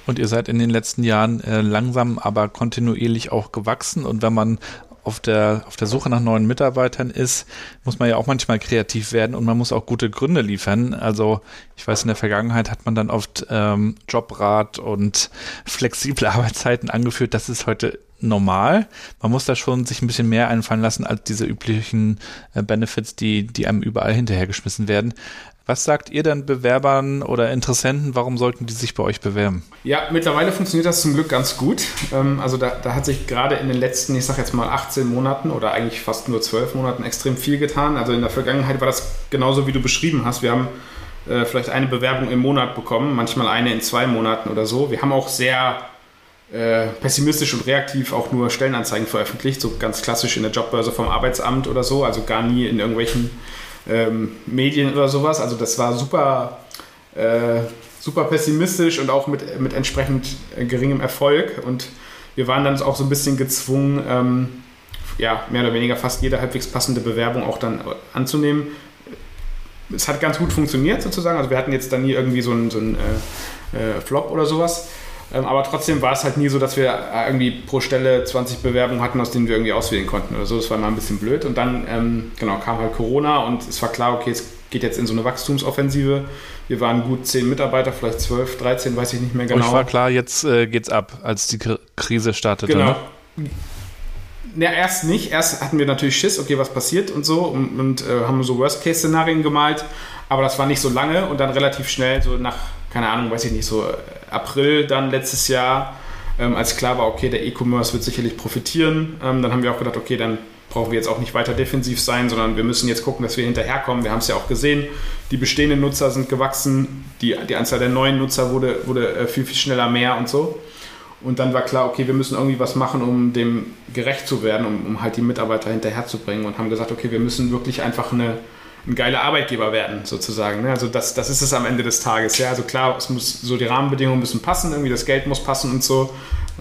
Und ihr seid in den letzten Jahren äh, langsam, aber kontinuierlich auch gewachsen. Und wenn man auf der, auf der Suche nach neuen Mitarbeitern ist, muss man ja auch manchmal kreativ werden und man muss auch gute Gründe liefern. Also ich weiß, in der Vergangenheit hat man dann oft ähm, Jobrat und flexible Arbeitszeiten angeführt. Das ist heute normal. Man muss da schon sich ein bisschen mehr einfallen lassen als diese üblichen äh, Benefits, die, die einem überall hinterhergeschmissen werden. Was sagt ihr denn Bewerbern oder Interessenten, warum sollten die sich bei euch bewerben? Ja, mittlerweile funktioniert das zum Glück ganz gut. Ähm, also da, da hat sich gerade in den letzten, ich sag jetzt mal 18 Monaten oder eigentlich fast nur 12 Monaten extrem viel getan. Also in der Vergangenheit war das genauso, wie du beschrieben hast. Wir haben äh, vielleicht eine Bewerbung im Monat bekommen, manchmal eine in zwei Monaten oder so. Wir haben auch sehr äh, pessimistisch und reaktiv auch nur Stellenanzeigen veröffentlicht, so ganz klassisch in der Jobbörse vom Arbeitsamt oder so, also gar nie in irgendwelchen ähm, Medien oder sowas. Also das war super, äh, super pessimistisch und auch mit, mit entsprechend äh, geringem Erfolg. Und wir waren dann auch so ein bisschen gezwungen, ähm, ja, mehr oder weniger fast jede halbwegs passende Bewerbung auch dann anzunehmen. Es hat ganz gut funktioniert sozusagen. Also wir hatten jetzt dann nie irgendwie so einen, so einen äh, äh Flop oder sowas. Ähm, aber trotzdem war es halt nie so, dass wir äh, irgendwie pro Stelle 20 Bewerbungen hatten, aus denen wir irgendwie auswählen konnten oder so. Das war mal ein bisschen blöd. Und dann ähm, genau, kam halt Corona und es war klar, okay, es geht jetzt in so eine Wachstumsoffensive. Wir waren gut 10 Mitarbeiter, vielleicht 12, 13, weiß ich nicht mehr genau. Euch war klar, jetzt äh, geht's ab, als die Krise startete. Genau. Ne? Ja, erst nicht. Erst hatten wir natürlich Schiss, okay, was passiert und so und, und äh, haben so Worst-Case-Szenarien gemalt. Aber das war nicht so lange und dann relativ schnell, so nach keine Ahnung, weiß ich nicht, so April dann letztes Jahr, ähm, als klar war, okay, der E-Commerce wird sicherlich profitieren, ähm, dann haben wir auch gedacht, okay, dann brauchen wir jetzt auch nicht weiter defensiv sein, sondern wir müssen jetzt gucken, dass wir hinterherkommen. Wir haben es ja auch gesehen, die bestehenden Nutzer sind gewachsen, die, die Anzahl der neuen Nutzer wurde, wurde äh, viel, viel schneller mehr und so. Und dann war klar, okay, wir müssen irgendwie was machen, um dem gerecht zu werden, um, um halt die Mitarbeiter hinterherzubringen und haben gesagt, okay, wir müssen wirklich einfach eine, ein geiler Arbeitgeber werden, sozusagen. Ne? Also das, das ist es am Ende des Tages. Ja, also klar, es muss so die Rahmenbedingungen müssen passen, irgendwie das Geld muss passen und so.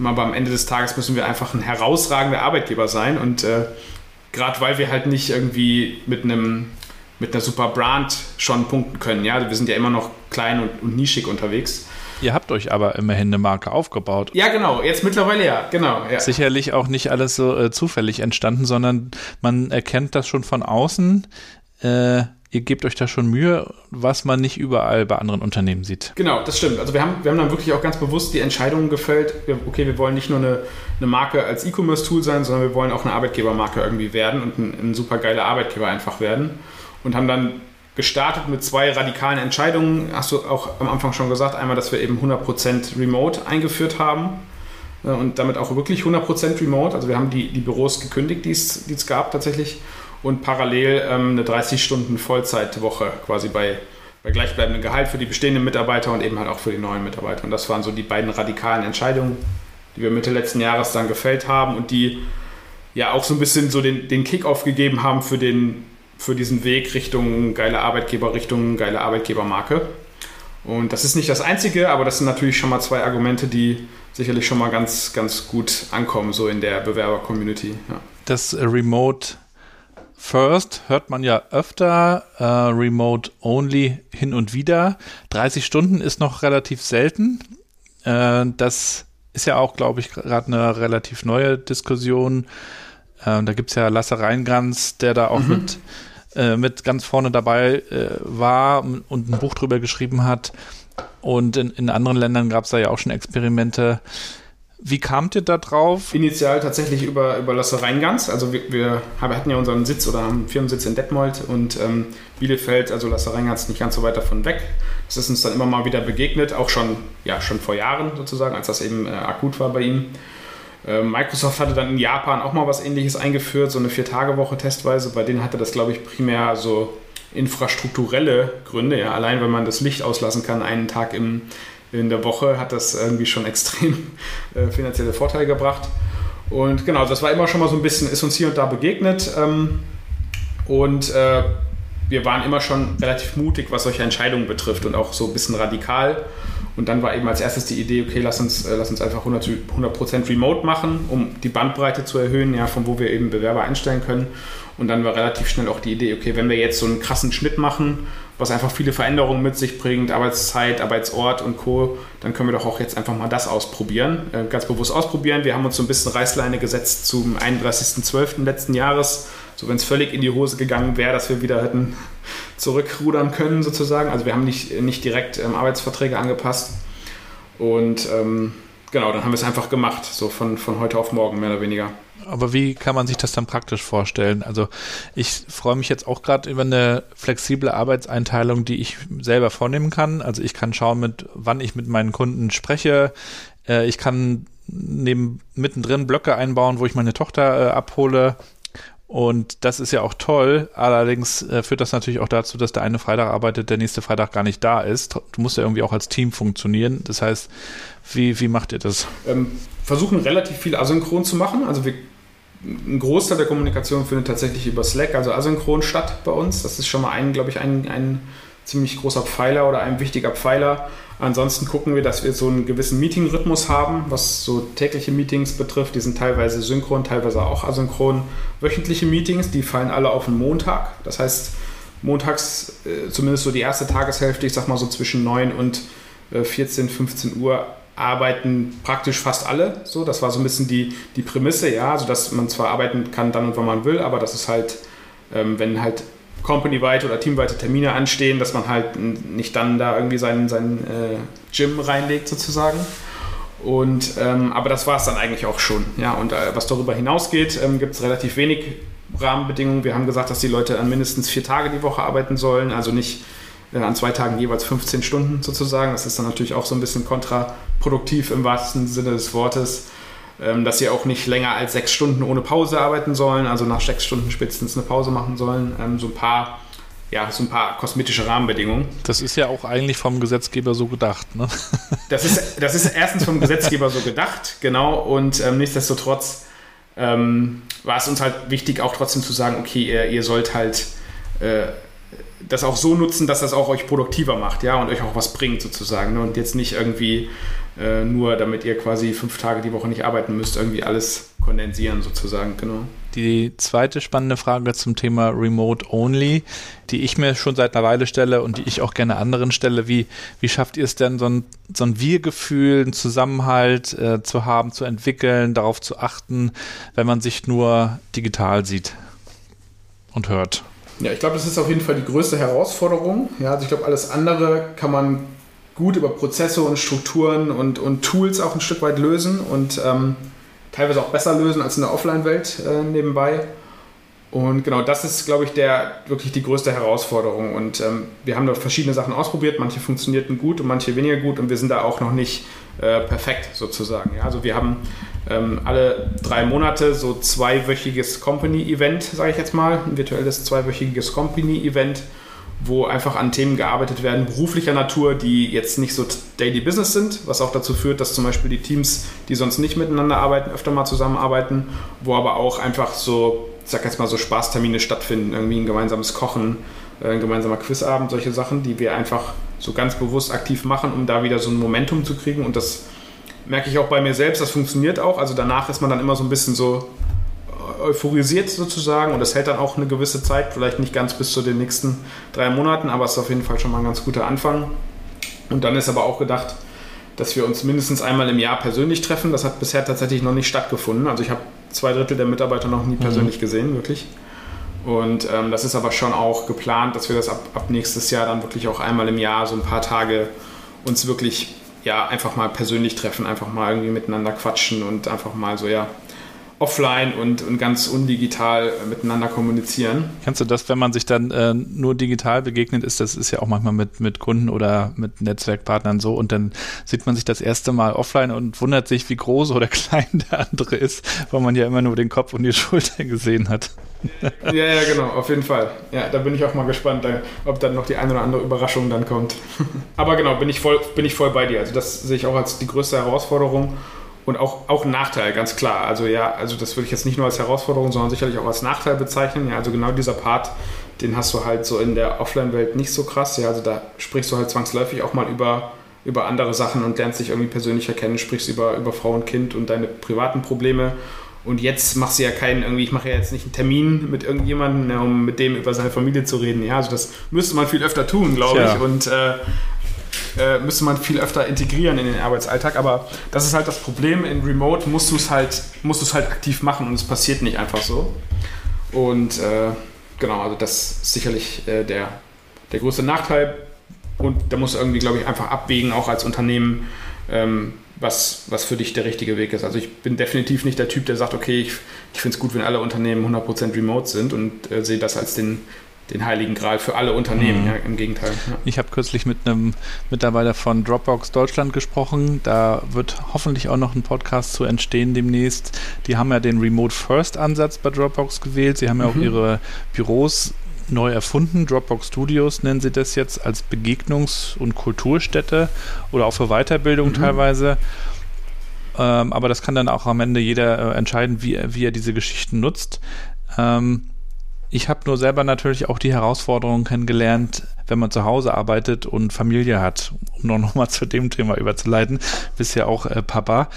Aber am Ende des Tages müssen wir einfach ein herausragender Arbeitgeber sein. Und äh, gerade weil wir halt nicht irgendwie mit einem mit einer super Brand schon punkten können. Ja, also wir sind ja immer noch klein und, und nischig unterwegs. Ihr habt euch aber immerhin eine Marke aufgebaut. Ja, genau. Jetzt mittlerweile ja, genau. Ja. Sicherlich auch nicht alles so äh, zufällig entstanden, sondern man erkennt das schon von außen äh, ihr gebt euch da schon Mühe, was man nicht überall bei anderen Unternehmen sieht. Genau, das stimmt. Also wir haben, wir haben dann wirklich auch ganz bewusst die Entscheidung gefällt, okay, wir wollen nicht nur eine, eine Marke als E-Commerce-Tool sein, sondern wir wollen auch eine Arbeitgebermarke irgendwie werden und ein, ein super geiler Arbeitgeber einfach werden. Und haben dann gestartet mit zwei radikalen Entscheidungen. Hast du auch am Anfang schon gesagt, einmal, dass wir eben 100% Remote eingeführt haben äh, und damit auch wirklich 100% Remote. Also wir haben die, die Büros gekündigt, die es, die es gab tatsächlich und parallel ähm, eine 30 Stunden Vollzeitwoche quasi bei, bei gleichbleibendem Gehalt für die bestehenden Mitarbeiter und eben halt auch für die neuen Mitarbeiter. Und das waren so die beiden radikalen Entscheidungen, die wir Mitte letzten Jahres dann gefällt haben und die ja auch so ein bisschen so den, den Kick-off gegeben haben für, den, für diesen Weg Richtung geile Arbeitgeber, Richtung geile Arbeitgebermarke. Und das ist nicht das Einzige, aber das sind natürlich schon mal zwei Argumente, die sicherlich schon mal ganz, ganz gut ankommen, so in der Bewerber-Community. Ja. Das Remote First hört man ja öfter, äh, Remote Only hin und wieder. 30 Stunden ist noch relativ selten. Äh, das ist ja auch, glaube ich, gerade eine relativ neue Diskussion. Äh, da gibt es ja Lasse Reingans, der da auch mhm. mit, äh, mit ganz vorne dabei äh, war und ein Buch drüber geschrieben hat. Und in, in anderen Ländern gab es da ja auch schon Experimente. Wie kamt ihr da drauf? Initial tatsächlich über, über Lasse Reingans. Also wir, wir hatten ja unseren Sitz oder haben einen Firmensitz in Detmold und ähm, Bielefeld, also Lasse Reingans nicht ganz so weit davon weg. Das ist uns dann immer mal wieder begegnet, auch schon, ja, schon vor Jahren sozusagen, als das eben äh, akut war bei ihm. Äh, Microsoft hatte dann in Japan auch mal was ähnliches eingeführt, so eine Vier-Tage-Woche testweise. Bei denen hatte das, glaube ich, primär so infrastrukturelle Gründe. Ja. Allein wenn man das Licht auslassen kann, einen Tag im, in der Woche hat das irgendwie schon extrem äh, finanzielle Vorteile gebracht. Und genau, das war immer schon mal so ein bisschen, ist uns hier und da begegnet. Ähm, und äh, wir waren immer schon relativ mutig, was solche Entscheidungen betrifft und auch so ein bisschen radikal. Und dann war eben als erstes die Idee, okay, lass uns, äh, lass uns einfach 100%, 100 Remote machen, um die Bandbreite zu erhöhen, ja, von wo wir eben Bewerber einstellen können. Und dann war relativ schnell auch die Idee, okay, wenn wir jetzt so einen krassen Schnitt machen, was einfach viele Veränderungen mit sich bringt, Arbeitszeit, Arbeitsort und Co., dann können wir doch auch jetzt einfach mal das ausprobieren, äh, ganz bewusst ausprobieren. Wir haben uns so ein bisschen Reißleine gesetzt zum 31.12. letzten Jahres, so wenn es völlig in die Hose gegangen wäre, dass wir wieder hätten zurückrudern können sozusagen. Also wir haben nicht, nicht direkt ähm, Arbeitsverträge angepasst und ähm, genau, dann haben wir es einfach gemacht, so von, von heute auf morgen mehr oder weniger. Aber wie kann man sich das dann praktisch vorstellen? Also ich freue mich jetzt auch gerade über eine flexible Arbeitseinteilung, die ich selber vornehmen kann. Also ich kann schauen, mit wann ich mit meinen Kunden spreche. Äh, ich kann neben mittendrin Blöcke einbauen, wo ich meine Tochter äh, abhole. Und das ist ja auch toll. Allerdings äh, führt das natürlich auch dazu, dass der eine Freitag arbeitet, der nächste Freitag gar nicht da ist. Du musst ja irgendwie auch als Team funktionieren. Das heißt, wie, wie macht ihr das? Ähm, versuchen relativ viel asynchron zu machen. Also wir ein Großteil der Kommunikation findet tatsächlich über Slack, also asynchron statt bei uns. Das ist schon mal ein, glaube ich, ein, ein ziemlich großer Pfeiler oder ein wichtiger Pfeiler. Ansonsten gucken wir, dass wir so einen gewissen Meeting-Rhythmus haben, was so tägliche Meetings betrifft. Die sind teilweise synchron, teilweise auch asynchron. Wöchentliche Meetings, die fallen alle auf den Montag. Das heißt, montags, äh, zumindest so die erste Tageshälfte, ich sag mal so zwischen 9 und 14, äh, 15 Uhr, arbeiten praktisch fast alle. So, das war so ein bisschen die, die Prämisse, ja, also dass man zwar arbeiten kann dann und wann man will, aber das ist halt, ähm, wenn halt company-weite oder teamweite Termine anstehen, dass man halt nicht dann da irgendwie seinen, seinen äh, Gym reinlegt sozusagen. Und, ähm, aber das war es dann eigentlich auch schon. Ja, und äh, was darüber hinausgeht, ähm, gibt es relativ wenig Rahmenbedingungen. Wir haben gesagt, dass die Leute an mindestens vier Tage die Woche arbeiten sollen, also nicht an zwei Tagen jeweils 15 Stunden sozusagen. Das ist dann natürlich auch so ein bisschen kontraproduktiv im wahrsten Sinne des Wortes, ähm, dass sie auch nicht länger als sechs Stunden ohne Pause arbeiten sollen, also nach sechs Stunden spätestens eine Pause machen sollen. Ähm, so ein paar ja, so ein paar kosmetische Rahmenbedingungen. Das ist ja auch eigentlich vom Gesetzgeber so gedacht, ne? Das ist, das ist erstens vom Gesetzgeber so gedacht, genau, und ähm, nichtsdestotrotz ähm, war es uns halt wichtig, auch trotzdem zu sagen, okay, ihr, ihr sollt halt äh, das auch so nutzen, dass das auch euch produktiver macht, ja, und euch auch was bringt sozusagen. Ne? Und jetzt nicht irgendwie äh, nur, damit ihr quasi fünf Tage die Woche nicht arbeiten müsst, irgendwie alles kondensieren sozusagen, genau. Die zweite spannende Frage zum Thema Remote Only, die ich mir schon seit einer Weile stelle und die ich auch gerne anderen stelle, wie, wie schafft ihr es denn, so ein, so ein Wir-Gefühl, einen Zusammenhalt äh, zu haben, zu entwickeln, darauf zu achten, wenn man sich nur digital sieht und hört? Ja, ich glaube, das ist auf jeden Fall die größte Herausforderung. Ja, also ich glaube, alles andere kann man gut über Prozesse und Strukturen und, und Tools auch ein Stück weit lösen und ähm, teilweise auch besser lösen als in der Offline-Welt äh, nebenbei. Und genau das ist, glaube ich, der, wirklich die größte Herausforderung. Und ähm, wir haben da verschiedene Sachen ausprobiert. Manche funktionierten gut und manche weniger gut. Und wir sind da auch noch nicht äh, perfekt sozusagen. Ja, also wir haben ähm, alle drei Monate so zweiwöchiges Company-Event, sage ich jetzt mal, ein virtuelles zweiwöchiges Company-Event, wo einfach an Themen gearbeitet werden, beruflicher Natur, die jetzt nicht so Daily Business sind, was auch dazu führt, dass zum Beispiel die Teams, die sonst nicht miteinander arbeiten, öfter mal zusammenarbeiten, wo aber auch einfach so, ich sag jetzt mal so Spaßtermine stattfinden, irgendwie ein gemeinsames Kochen, äh, ein gemeinsamer Quizabend, solche Sachen, die wir einfach so ganz bewusst aktiv machen, um da wieder so ein Momentum zu kriegen und das merke ich auch bei mir selbst, das funktioniert auch. Also danach ist man dann immer so ein bisschen so euphorisiert sozusagen und das hält dann auch eine gewisse Zeit, vielleicht nicht ganz bis zu den nächsten drei Monaten, aber es ist auf jeden Fall schon mal ein ganz guter Anfang. Und dann ist aber auch gedacht, dass wir uns mindestens einmal im Jahr persönlich treffen. Das hat bisher tatsächlich noch nicht stattgefunden. Also ich habe zwei Drittel der Mitarbeiter noch nie mhm. persönlich mhm. gesehen, wirklich. Und ähm, das ist aber schon auch geplant, dass wir das ab, ab nächstes Jahr dann wirklich auch einmal im Jahr so ein paar Tage uns wirklich ja einfach mal persönlich treffen, einfach mal irgendwie miteinander quatschen und einfach mal so ja offline und, und ganz undigital äh, miteinander kommunizieren. Kannst du das, wenn man sich dann äh, nur digital begegnet ist, das ist ja auch manchmal mit, mit Kunden oder mit Netzwerkpartnern so und dann sieht man sich das erste Mal offline und wundert sich, wie groß oder klein der andere ist, weil man ja immer nur den Kopf und die Schulter gesehen hat. ja, ja, genau, auf jeden Fall. Ja, da bin ich auch mal gespannt, ob dann noch die eine oder andere Überraschung dann kommt. Aber genau, bin ich voll, bin ich voll bei dir. Also das sehe ich auch als die größte Herausforderung. Und auch, auch Nachteil, ganz klar. Also ja, also das würde ich jetzt nicht nur als Herausforderung, sondern sicherlich auch als Nachteil bezeichnen. Ja, also genau dieser Part, den hast du halt so in der Offline-Welt nicht so krass. Ja, also da sprichst du halt zwangsläufig auch mal über, über andere Sachen und lernst dich irgendwie persönlicher kennen, sprichst über, über Frau und Kind und deine privaten Probleme. Und jetzt machst du ja keinen, irgendwie, ich mache ja jetzt nicht einen Termin mit irgendjemandem, ja, um mit dem über seine Familie zu reden. Ja, also das müsste man viel öfter tun, glaube ich. Und äh, äh, müsste man viel öfter integrieren in den Arbeitsalltag. Aber das ist halt das Problem. In Remote musst du es halt, musst du es halt aktiv machen und es passiert nicht einfach so. Und äh, genau, also das ist sicherlich äh, der, der größte Nachteil. Und da musst du irgendwie, glaube ich, einfach abwägen, auch als Unternehmen, ähm, was, was für dich der richtige Weg ist. Also ich bin definitiv nicht der Typ, der sagt, okay, ich, ich finde es gut, wenn alle Unternehmen 100% remote sind und äh, sehe das als den, den heiligen Gral für alle Unternehmen. Mhm. Ja, Im Gegenteil. Ja. Ich habe kürzlich mit einem Mitarbeiter von Dropbox Deutschland gesprochen. Da wird hoffentlich auch noch ein Podcast zu entstehen demnächst. Die haben ja den Remote First Ansatz bei Dropbox gewählt. Sie haben ja mhm. auch ihre Büros neu erfunden. Dropbox Studios nennen sie das jetzt als Begegnungs- und Kulturstätte oder auch für Weiterbildung mhm. teilweise. Ähm, aber das kann dann auch am Ende jeder äh, entscheiden, wie, wie er diese Geschichten nutzt. Ähm, ich habe nur selber natürlich auch die Herausforderungen kennengelernt, wenn man zu Hause arbeitet und Familie hat, um noch, mal zu dem Thema überzuleiten. Bist ja auch äh, Papa.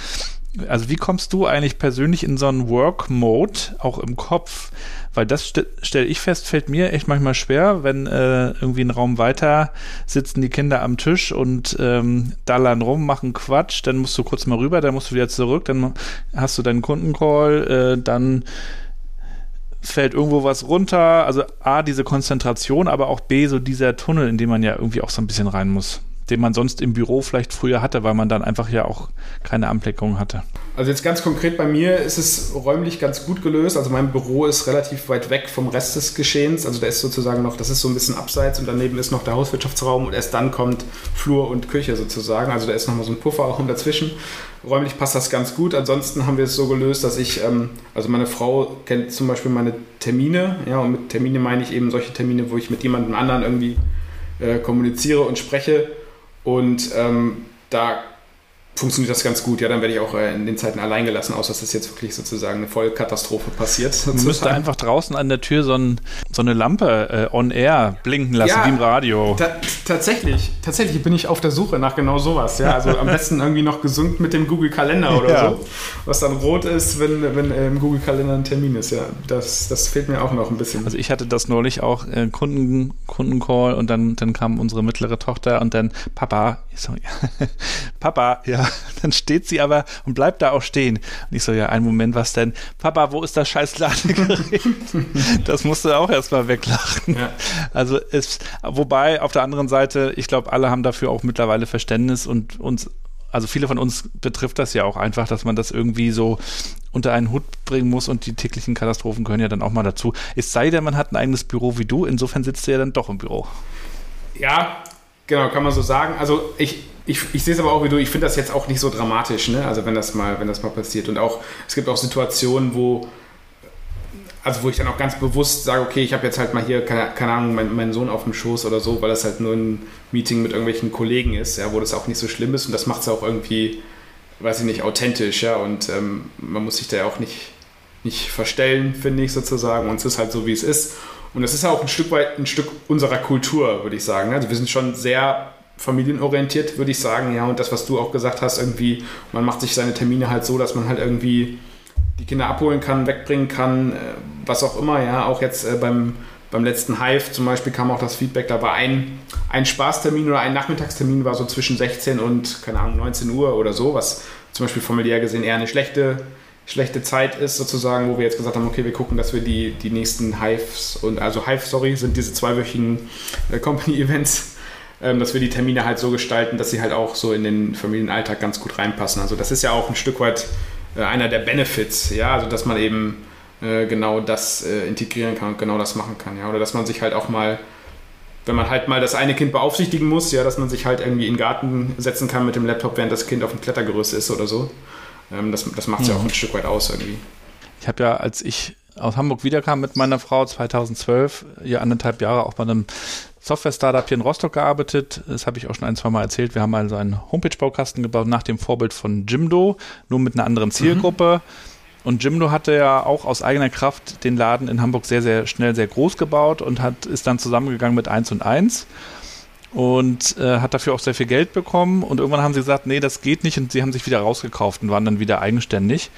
Also wie kommst du eigentlich persönlich in so einen Work-Mode, auch im Kopf? Weil das st stelle ich fest, fällt mir echt manchmal schwer, wenn äh, irgendwie ein Raum weiter sitzen die Kinder am Tisch und ähm, dallern rum, machen Quatsch, dann musst du kurz mal rüber, dann musst du wieder zurück, dann hast du deinen Kundencall, äh, dann fällt irgendwo was runter. Also A, diese Konzentration, aber auch B, so dieser Tunnel, in den man ja irgendwie auch so ein bisschen rein muss den man sonst im Büro vielleicht früher hatte, weil man dann einfach ja auch keine Anblickung hatte. Also jetzt ganz konkret bei mir ist es räumlich ganz gut gelöst. Also mein Büro ist relativ weit weg vom Rest des Geschehens. Also da ist sozusagen noch, das ist so ein bisschen abseits und daneben ist noch der Hauswirtschaftsraum und erst dann kommt Flur und Küche sozusagen. Also da ist nochmal so ein Pufferraum dazwischen. Räumlich passt das ganz gut. Ansonsten haben wir es so gelöst, dass ich, ähm, also meine Frau kennt zum Beispiel meine Termine. Ja, und mit Termine meine ich eben solche Termine, wo ich mit jemandem anderen irgendwie äh, kommuniziere und spreche. Und ähm, da funktioniert das ganz gut. Ja, dann werde ich auch äh, in den Zeiten allein gelassen, außer dass das jetzt wirklich sozusagen eine Vollkatastrophe passiert. Man müsste einfach draußen an der Tür so, ein, so eine Lampe äh, on air blinken lassen, ja, wie im Radio. Ta tatsächlich, tatsächlich bin ich auf der Suche nach genau sowas. Ja, also am besten irgendwie noch gesund mit dem Google Kalender oder ja. so, was dann rot ist, wenn, wenn im Google Kalender ein Termin ist. Ja, das, das fehlt mir auch noch ein bisschen. Also ich hatte das neulich auch äh, Kunden, Kundencall und dann, dann kam unsere mittlere Tochter und dann Papa, sorry, Papa, ja, dann steht sie aber und bleibt da auch stehen. Und ich so, ja, einen Moment, was denn? Papa, wo ist das scheiß Ladegerät? das musst du auch erstmal weglachen. Ja. Also ist, wobei auf der anderen Seite, ich glaube, alle haben dafür auch mittlerweile Verständnis und uns also viele von uns betrifft das ja auch einfach, dass man das irgendwie so unter einen Hut bringen muss und die täglichen Katastrophen gehören ja dann auch mal dazu. Es sei denn, man hat ein eigenes Büro wie du, insofern sitzt du ja dann doch im Büro. Ja, genau, kann man so sagen. Also ich, ich, ich sehe es aber auch wie du, ich finde das jetzt auch nicht so dramatisch, ne? Also wenn das mal, wenn das mal passiert. Und auch, es gibt auch Situationen, wo, also wo ich dann auch ganz bewusst sage, okay, ich habe jetzt halt mal hier, keine, keine Ahnung, meinen mein Sohn auf dem Schoß oder so, weil das halt nur ein Meeting mit irgendwelchen Kollegen ist, ja, wo das auch nicht so schlimm ist und das macht es auch irgendwie, weiß ich nicht, authentisch, ja. Und ähm, man muss sich da ja auch nicht, nicht verstellen, finde ich sozusagen. Und es ist halt so, wie es ist. Und es ist auch ein Stück weit ein Stück unserer Kultur, würde ich sagen. Also wir sind schon sehr familienorientiert, würde ich sagen. Ja, und das, was du auch gesagt hast, irgendwie, man macht sich seine Termine halt so, dass man halt irgendwie die Kinder abholen kann, wegbringen kann, äh, was auch immer. Ja, auch jetzt äh, beim, beim letzten Hive zum Beispiel kam auch das Feedback, da war ein, ein Spaßtermin oder ein Nachmittagstermin war so zwischen 16 und, keine Ahnung, 19 Uhr oder so, was zum Beispiel familiär gesehen eher eine schlechte, schlechte Zeit ist, sozusagen, wo wir jetzt gesagt haben, okay, wir gucken, dass wir die, die nächsten Hives und also Hive, sorry, sind diese zweiwöchigen äh, Company-Events dass wir die Termine halt so gestalten, dass sie halt auch so in den Familienalltag ganz gut reinpassen. Also das ist ja auch ein Stück weit äh, einer der Benefits, ja, also dass man eben äh, genau das äh, integrieren kann und genau das machen kann, ja, oder dass man sich halt auch mal wenn man halt mal das eine Kind beaufsichtigen muss, ja, dass man sich halt irgendwie in den Garten setzen kann mit dem Laptop, während das Kind auf dem Klettergerüst ist oder so. Ähm, das das macht es ja. ja auch ein Stück weit aus irgendwie. Ich habe ja, als ich aus Hamburg wiederkam mit meiner Frau 2012, ja anderthalb Jahre auch bei einem Software-Startup hier in Rostock gearbeitet. Das habe ich auch schon ein, zwei Mal erzählt. Wir haben also einen Homepage-Baukasten gebaut nach dem Vorbild von Jimdo, nur mit einer anderen Zielgruppe. Mhm. Und Jimdo hatte ja auch aus eigener Kraft den Laden in Hamburg sehr, sehr schnell, sehr groß gebaut und hat, ist dann zusammengegangen mit 1 und 1 und äh, hat dafür auch sehr viel Geld bekommen. Und irgendwann haben sie gesagt, nee, das geht nicht und sie haben sich wieder rausgekauft und waren dann wieder eigenständig.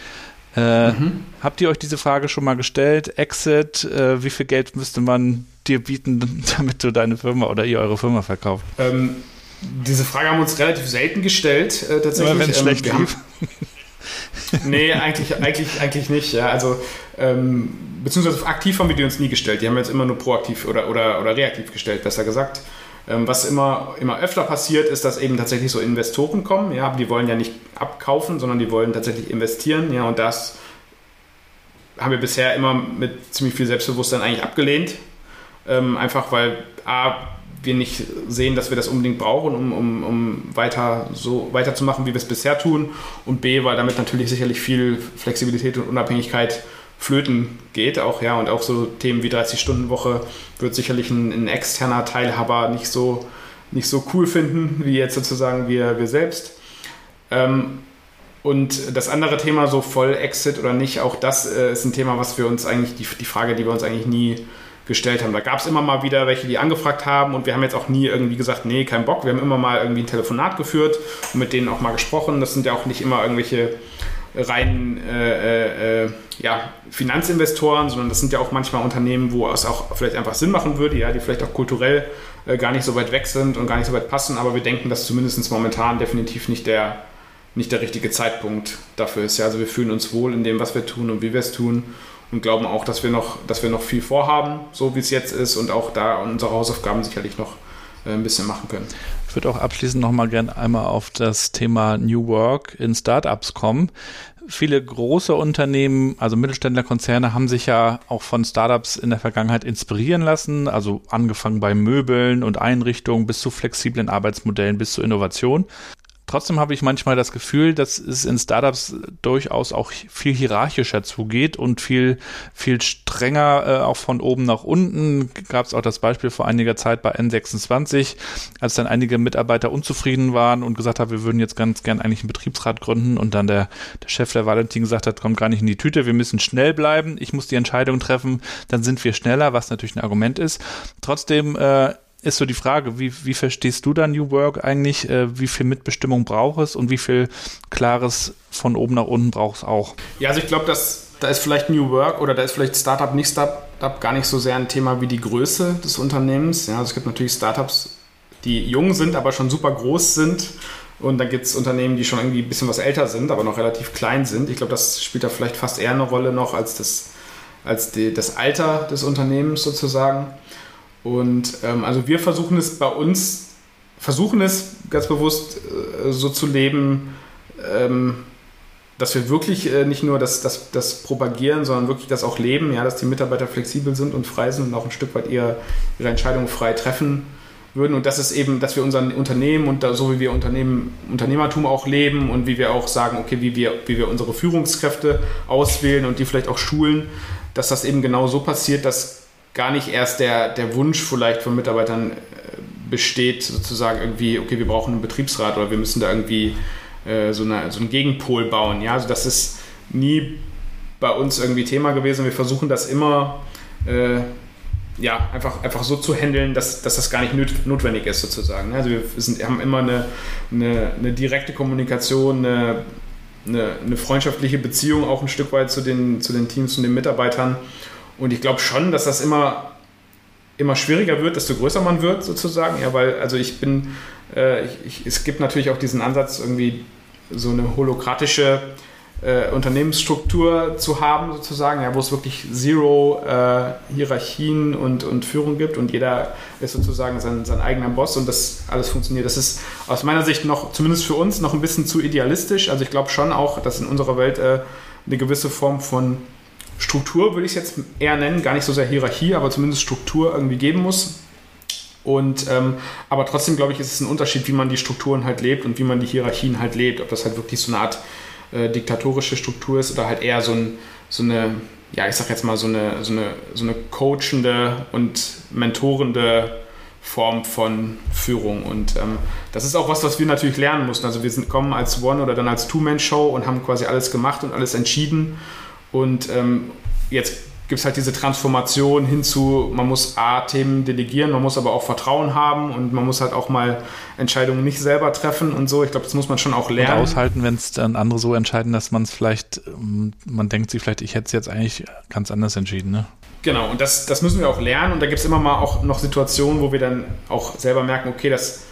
Äh, mhm. Habt ihr euch diese Frage schon mal gestellt? Exit, äh, wie viel Geld müsste man dir bieten, damit du deine Firma oder ihr eure Firma verkauft? Ähm, diese Frage haben wir uns relativ selten gestellt, äh, tatsächlich. Wenn es ähm, schlecht lief. nee, eigentlich, eigentlich, eigentlich nicht. Ja. Also, ähm, beziehungsweise aktiv haben wir die uns nie gestellt. Die haben wir jetzt immer nur proaktiv oder, oder, oder reaktiv gestellt, besser gesagt. Ähm, was immer, immer öfter passiert, ist, dass eben tatsächlich so Investoren kommen. Ja, die wollen ja nicht abkaufen, sondern die wollen tatsächlich investieren. Ja, und das haben wir bisher immer mit ziemlich viel Selbstbewusstsein eigentlich abgelehnt. Ähm, einfach weil A, wir nicht sehen, dass wir das unbedingt brauchen, um, um, um weiter so weiterzumachen, wie wir es bisher tun. Und B, weil damit natürlich sicherlich viel Flexibilität und Unabhängigkeit flöten geht, auch ja, und auch so Themen wie 30-Stunden-Woche wird sicherlich ein, ein, externer Teilhaber nicht so, nicht so cool finden, wie jetzt sozusagen wir, wir selbst. Ähm, und das andere Thema, so Voll-Exit oder nicht, auch das äh, ist ein Thema, was wir uns eigentlich, die, die Frage, die wir uns eigentlich nie gestellt haben. Da gab es immer mal wieder welche, die angefragt haben und wir haben jetzt auch nie irgendwie gesagt, nee, kein Bock. Wir haben immer mal irgendwie ein Telefonat geführt und mit denen auch mal gesprochen. Das sind ja auch nicht immer irgendwelche rein äh, äh, ja, Finanzinvestoren, sondern das sind ja auch manchmal Unternehmen, wo es auch vielleicht einfach Sinn machen würde, ja, die vielleicht auch kulturell äh, gar nicht so weit weg sind und gar nicht so weit passen, aber wir denken, dass zumindest momentan definitiv nicht der, nicht der richtige Zeitpunkt dafür ist. Ja. Also wir fühlen uns wohl in dem, was wir tun und wie wir es tun und glauben auch, dass wir noch, dass wir noch viel vorhaben, so wie es jetzt ist und auch da unsere Hausaufgaben sicherlich noch äh, ein bisschen machen können. Ich würde auch abschließend noch mal gerne einmal auf das Thema New Work in Startups kommen. Viele große Unternehmen, also Mittelständlerkonzerne, haben sich ja auch von Startups in der Vergangenheit inspirieren lassen, also angefangen bei Möbeln und Einrichtungen bis zu flexiblen Arbeitsmodellen bis zu Innovation. Trotzdem habe ich manchmal das Gefühl, dass es in Startups durchaus auch viel hierarchischer zugeht und viel, viel strenger, äh, auch von oben nach unten. Gab es auch das Beispiel vor einiger Zeit bei N26, als dann einige Mitarbeiter unzufrieden waren und gesagt haben, wir würden jetzt ganz gern eigentlich einen Betriebsrat gründen und dann der, der Chef der Valentin gesagt hat, kommt gar nicht in die Tüte, wir müssen schnell bleiben, ich muss die Entscheidung treffen, dann sind wir schneller, was natürlich ein Argument ist. Trotzdem äh, ist so die Frage, wie, wie verstehst du da New Work eigentlich? Äh, wie viel Mitbestimmung braucht es und wie viel klares von oben nach unten braucht es auch? Ja, also ich glaube, dass da ist vielleicht New Work oder da ist vielleicht Startup, nicht Startup gar nicht so sehr ein Thema wie die Größe des Unternehmens. Ja, also es gibt natürlich Startups, die jung sind, aber schon super groß sind. Und dann gibt es Unternehmen, die schon irgendwie ein bisschen was älter sind, aber noch relativ klein sind. Ich glaube, das spielt da vielleicht fast eher eine Rolle noch als das, als die, das Alter des Unternehmens sozusagen. Und ähm, also wir versuchen es bei uns, versuchen es ganz bewusst äh, so zu leben, ähm, dass wir wirklich äh, nicht nur das, das, das propagieren, sondern wirklich das auch leben, ja, dass die Mitarbeiter flexibel sind und frei sind und auch ein Stück weit ihre, ihre Entscheidungen frei treffen würden. Und das ist eben, dass wir unser Unternehmen und da, so wie wir Unternehmen, Unternehmertum auch leben und wie wir auch sagen, okay, wie wir, wie wir unsere Führungskräfte auswählen und die vielleicht auch schulen, dass das eben genau so passiert, dass gar nicht erst der, der Wunsch vielleicht von Mitarbeitern äh, besteht, sozusagen irgendwie, okay, wir brauchen einen Betriebsrat oder wir müssen da irgendwie äh, so, eine, so einen Gegenpol bauen. Ja, also das ist nie bei uns irgendwie Thema gewesen. Wir versuchen das immer äh, ja, einfach, einfach so zu handeln, dass, dass das gar nicht notwendig ist, sozusagen. Also wir sind, haben immer eine, eine, eine direkte Kommunikation, eine, eine, eine, freundschaftliche Beziehung auch ein Stück weit zu den, zu den Teams und den Mitarbeitern. Und ich glaube schon, dass das immer, immer schwieriger wird, desto größer man wird, sozusagen. Ja, weil, also ich bin, äh, ich, ich, es gibt natürlich auch diesen Ansatz, irgendwie so eine holokratische äh, Unternehmensstruktur zu haben, sozusagen, ja, wo es wirklich Zero äh, Hierarchien und, und Führung gibt und jeder ist sozusagen sein, sein eigener Boss und das alles funktioniert. Das ist aus meiner Sicht noch, zumindest für uns, noch ein bisschen zu idealistisch. Also ich glaube schon auch, dass in unserer Welt äh, eine gewisse Form von Struktur würde ich es jetzt eher nennen, gar nicht so sehr Hierarchie, aber zumindest Struktur irgendwie geben muss. Und ähm, aber trotzdem glaube ich, ist es ein Unterschied, wie man die Strukturen halt lebt und wie man die Hierarchien halt lebt. Ob das halt wirklich so eine Art äh, diktatorische Struktur ist oder halt eher so, ein, so eine, ja, ich sag jetzt mal so eine, so eine, so eine coachende und mentorende Form von Führung. Und ähm, das ist auch was, was wir natürlich lernen mussten. Also wir sind, kommen als One- oder dann als Two-Man-Show und haben quasi alles gemacht und alles entschieden. Und ähm, jetzt gibt es halt diese Transformation hinzu, man muss A, Themen delegieren, man muss aber auch Vertrauen haben und man muss halt auch mal Entscheidungen nicht selber treffen und so. Ich glaube, das muss man schon auch lernen. Und aushalten, wenn es dann andere so entscheiden, dass man es vielleicht, ähm, man denkt sich vielleicht, ich hätte es jetzt eigentlich ganz anders entschieden, ne? Genau, und das, das müssen wir auch lernen. Und da gibt es immer mal auch noch Situationen, wo wir dann auch selber merken, okay, das,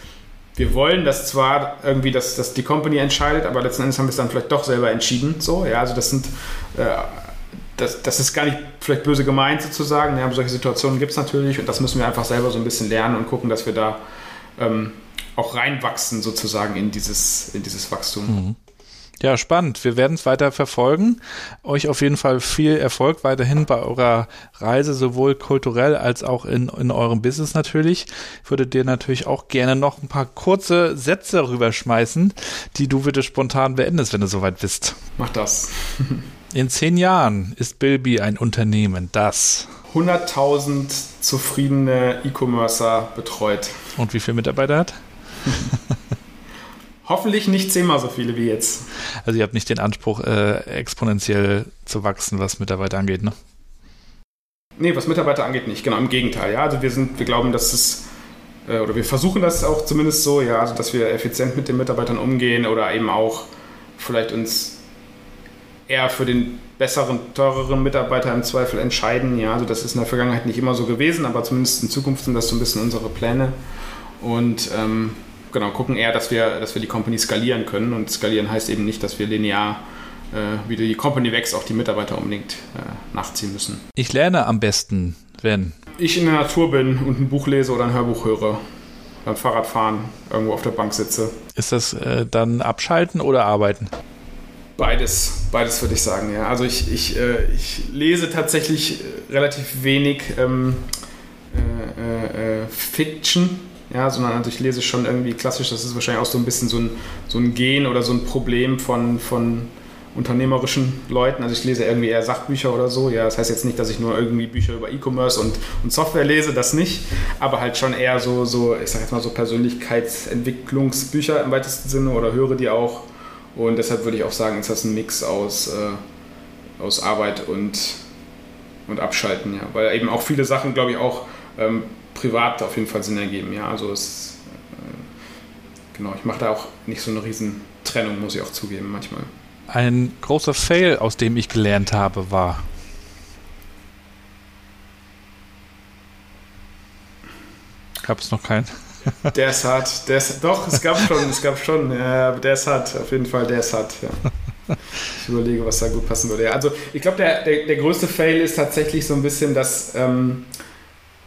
wir wollen das zwar irgendwie, dass, dass die Company entscheidet, aber letzten Endes haben wir es dann vielleicht doch selber entschieden. So, ja, also das sind, äh, das, das ist gar nicht vielleicht böse gemeint sozusagen. Ja, solche Situationen gibt es natürlich und das müssen wir einfach selber so ein bisschen lernen und gucken, dass wir da ähm, auch reinwachsen sozusagen in dieses, in dieses Wachstum. Mhm. Ja, spannend. Wir werden es weiter verfolgen. Euch auf jeden Fall viel Erfolg weiterhin bei eurer Reise, sowohl kulturell als auch in, in eurem Business natürlich. Ich würde dir natürlich auch gerne noch ein paar kurze Sätze rüberschmeißen, die du bitte spontan beendest, wenn du soweit bist. Mach das. in zehn Jahren ist Bilby ein Unternehmen, das 100.000 zufriedene E-Commercer betreut. Und wie viele Mitarbeiter hat? Hoffentlich nicht zehnmal so viele wie jetzt. Also ihr habt nicht den Anspruch, äh, exponentiell zu wachsen, was Mitarbeiter angeht, ne? Nee, was Mitarbeiter angeht nicht, genau, im Gegenteil. Ja, also wir sind, wir glauben, dass es, äh, oder wir versuchen das auch zumindest so, ja, also dass wir effizient mit den Mitarbeitern umgehen oder eben auch vielleicht uns eher für den besseren, teureren Mitarbeiter im Zweifel entscheiden. Ja, also das ist in der Vergangenheit nicht immer so gewesen, aber zumindest in Zukunft sind das so ein bisschen unsere Pläne. Und ähm, genau, gucken eher, dass wir, dass wir die Company skalieren können. Und skalieren heißt eben nicht, dass wir linear, äh, wie die Company wächst, auch die Mitarbeiter unbedingt äh, nachziehen müssen. Ich lerne am besten, wenn ich in der Natur bin und ein Buch lese oder ein Hörbuch höre. Beim Fahrradfahren irgendwo auf der Bank sitze. Ist das äh, dann abschalten oder arbeiten? Beides, beides würde ich sagen, ja. Also ich, ich, äh, ich lese tatsächlich äh, relativ wenig ähm, äh, äh, Fiction, ja, sondern also ich lese schon irgendwie klassisch, das ist wahrscheinlich auch so ein bisschen so ein, so ein Gen oder so ein Problem von, von unternehmerischen Leuten. Also ich lese irgendwie eher Sachbücher oder so. Ja, das heißt jetzt nicht, dass ich nur irgendwie Bücher über E-Commerce und, und Software lese, das nicht, aber halt schon eher so, so, ich sag jetzt mal so Persönlichkeitsentwicklungsbücher im weitesten Sinne oder höre die auch. Und deshalb würde ich auch sagen, ist das ein Mix aus, äh, aus Arbeit und, und Abschalten, ja. Weil eben auch viele Sachen, glaube ich, auch ähm, privat auf jeden Fall Sinn ergeben. Ja, also es, äh, genau, ich mache da auch nicht so eine riesen Trennung, muss ich auch zugeben manchmal. Ein großer Fail, aus dem ich gelernt habe, war. Gab es noch keinen? Der ist hart. Der ist, doch, es gab schon, es gab schon. Der ist hart, auf jeden Fall, der ist hart. Ja. Ich überlege, was da gut passen würde. Also ich glaube, der, der, der größte Fail ist tatsächlich so ein bisschen, dass ähm,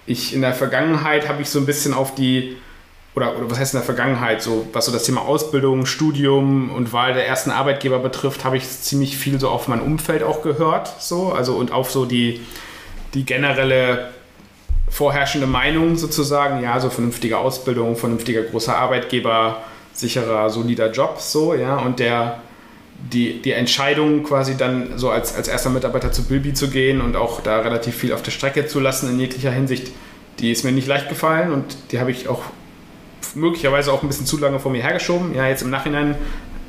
ich in der Vergangenheit habe ich so ein bisschen auf die, oder, oder was heißt in der Vergangenheit, so was so das Thema Ausbildung, Studium und Wahl der ersten Arbeitgeber betrifft, habe ich ziemlich viel so auf mein Umfeld auch gehört, so, also und auf so die, die generelle vorherrschende Meinung sozusagen, ja, so vernünftige Ausbildung, vernünftiger großer Arbeitgeber, sicherer, solider Job, so, ja, und der, die, die Entscheidung quasi dann so als, als erster Mitarbeiter zu Bilby zu gehen und auch da relativ viel auf der Strecke zu lassen in jeglicher Hinsicht, die ist mir nicht leicht gefallen und die habe ich auch möglicherweise auch ein bisschen zu lange vor mir hergeschoben. Ja, jetzt im Nachhinein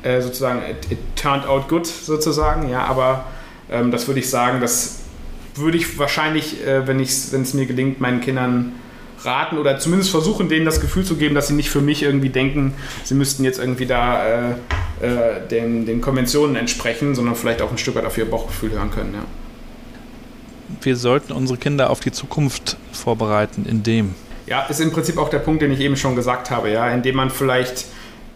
äh, sozusagen, it, it, turned out good sozusagen, ja, aber ähm, das würde ich sagen, das würde ich wahrscheinlich, äh, wenn es mir gelingt, meinen Kindern raten oder zumindest versuchen, denen das Gefühl zu geben, dass sie nicht für mich irgendwie denken, sie müssten jetzt irgendwie da äh, äh, den, den Konventionen entsprechen, sondern vielleicht auch ein Stück weit auf ihr Bauchgefühl hören können. Ja. Wir sollten unsere Kinder auf die Zukunft vorbereiten, indem. Ja, ist im Prinzip auch der Punkt, den ich eben schon gesagt habe, ja, indem man vielleicht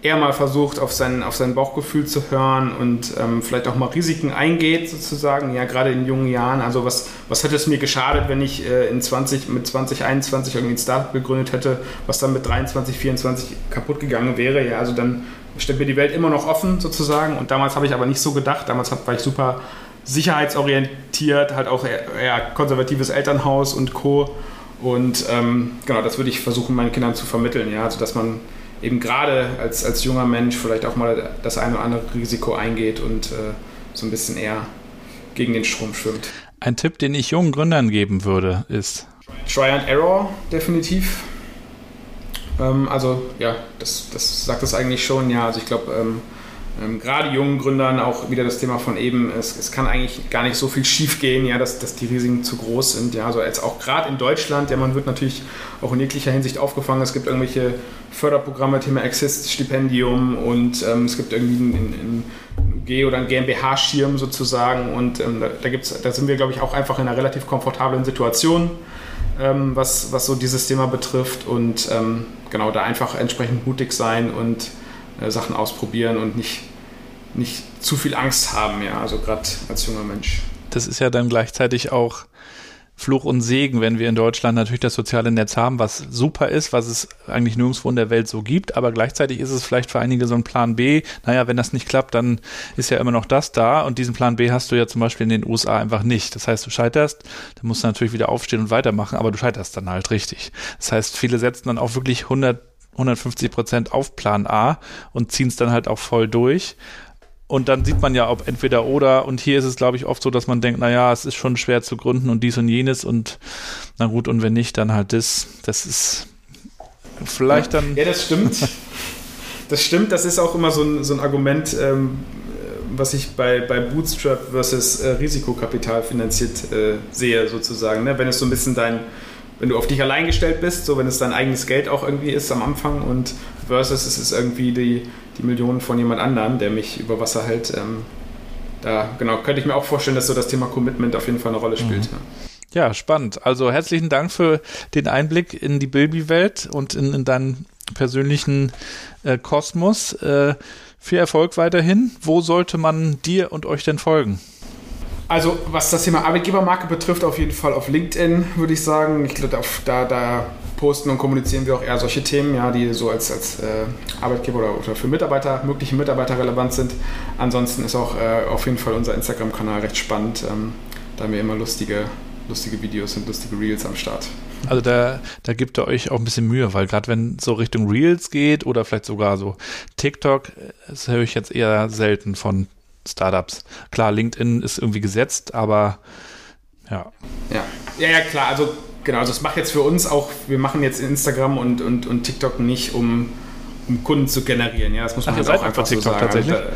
eher mal versucht, auf sein, auf sein Bauchgefühl zu hören und ähm, vielleicht auch mal Risiken eingeht, sozusagen, ja, gerade in jungen Jahren. Also was, was hätte es mir geschadet, wenn ich äh, in 20, mit 20, 21 irgendwie ein Startup gegründet hätte, was dann mit 23, 24 kaputt gegangen wäre, ja, also dann steht mir die Welt immer noch offen, sozusagen. Und damals habe ich aber nicht so gedacht, damals war ich super sicherheitsorientiert, halt auch eher, eher konservatives Elternhaus und Co. Und ähm, genau, das würde ich versuchen, meinen Kindern zu vermitteln, ja, also dass man eben gerade als, als junger Mensch vielleicht auch mal das eine oder andere Risiko eingeht und äh, so ein bisschen eher gegen den Strom schwimmt. Ein Tipp, den ich jungen Gründern geben würde, ist Try and Error, definitiv. Ähm, also ja, das, das sagt es eigentlich schon. Ja, also ich glaube, ähm, ähm, gerade jungen Gründern auch wieder das Thema von eben, es, es kann eigentlich gar nicht so viel schief gehen, ja, dass, dass die Risiken zu groß sind. Ja, also jetzt auch gerade in Deutschland, ja, man wird natürlich auch in jeglicher Hinsicht aufgefangen. Es gibt irgendwelche Förderprogramme, Thema Exist-Stipendium und ähm, es gibt irgendwie ein, ein UG oder ein GmbH-Schirm sozusagen und ähm, da, gibt's, da sind wir, glaube ich, auch einfach in einer relativ komfortablen Situation. Ähm, was, was so dieses Thema betrifft und ähm, genau da einfach entsprechend mutig sein und Sachen ausprobieren und nicht, nicht zu viel Angst haben, ja, also gerade als junger Mensch. Das ist ja dann gleichzeitig auch Fluch und Segen, wenn wir in Deutschland natürlich das soziale Netz haben, was super ist, was es eigentlich nirgendwo in der Welt so gibt, aber gleichzeitig ist es vielleicht für einige so ein Plan B. Naja, wenn das nicht klappt, dann ist ja immer noch das da und diesen Plan B hast du ja zum Beispiel in den USA einfach nicht. Das heißt, du scheiterst, dann musst du natürlich wieder aufstehen und weitermachen, aber du scheiterst dann halt richtig. Das heißt, viele setzen dann auch wirklich 100 150 Prozent auf Plan A und ziehen es dann halt auch voll durch. Und dann sieht man ja, ob entweder oder. Und hier ist es, glaube ich, oft so, dass man denkt, naja, es ist schon schwer zu gründen und dies und jenes. Und na gut, und wenn nicht, dann halt das. Das ist vielleicht dann. Ja, das stimmt. Das stimmt. Das ist auch immer so ein, so ein Argument, ähm, was ich bei, bei Bootstrap versus äh, Risikokapital finanziert äh, sehe, sozusagen. Ne? Wenn es so ein bisschen dein wenn du auf dich allein gestellt bist, so wenn es dein eigenes Geld auch irgendwie ist am Anfang und versus es ist irgendwie die, die Millionen von jemand anderem, der mich über Wasser hält. Ähm, da genau könnte ich mir auch vorstellen, dass so das Thema Commitment auf jeden Fall eine Rolle spielt. Mhm. Ja. ja. spannend. Also herzlichen Dank für den Einblick in die Bilby-Welt und in, in deinen persönlichen äh, Kosmos. Äh, viel Erfolg weiterhin. Wo sollte man dir und euch denn folgen? Also was das Thema Arbeitgebermarke betrifft, auf jeden Fall auf LinkedIn, würde ich sagen. Ich glaube, da, da posten und kommunizieren wir auch eher solche Themen, ja, die so als, als äh, Arbeitgeber oder, oder, für Mitarbeiter, mögliche Mitarbeiter relevant sind. Ansonsten ist auch äh, auf jeden Fall unser Instagram-Kanal recht spannend. Ähm, da haben wir immer lustige, lustige Videos und lustige Reels am Start. Also da, da gibt ihr euch auch ein bisschen Mühe, weil gerade wenn so Richtung Reels geht oder vielleicht sogar so TikTok, äh, das höre ich jetzt eher selten von Startups. Klar, LinkedIn ist irgendwie gesetzt, aber ja. Ja, ja, ja klar. Also genau, also das macht jetzt für uns auch, wir machen jetzt Instagram und, und, und TikTok nicht, um, um Kunden zu generieren. Ja, das muss man Ach, halt auch einfach TikTok so sagen. Tatsächlich? Also,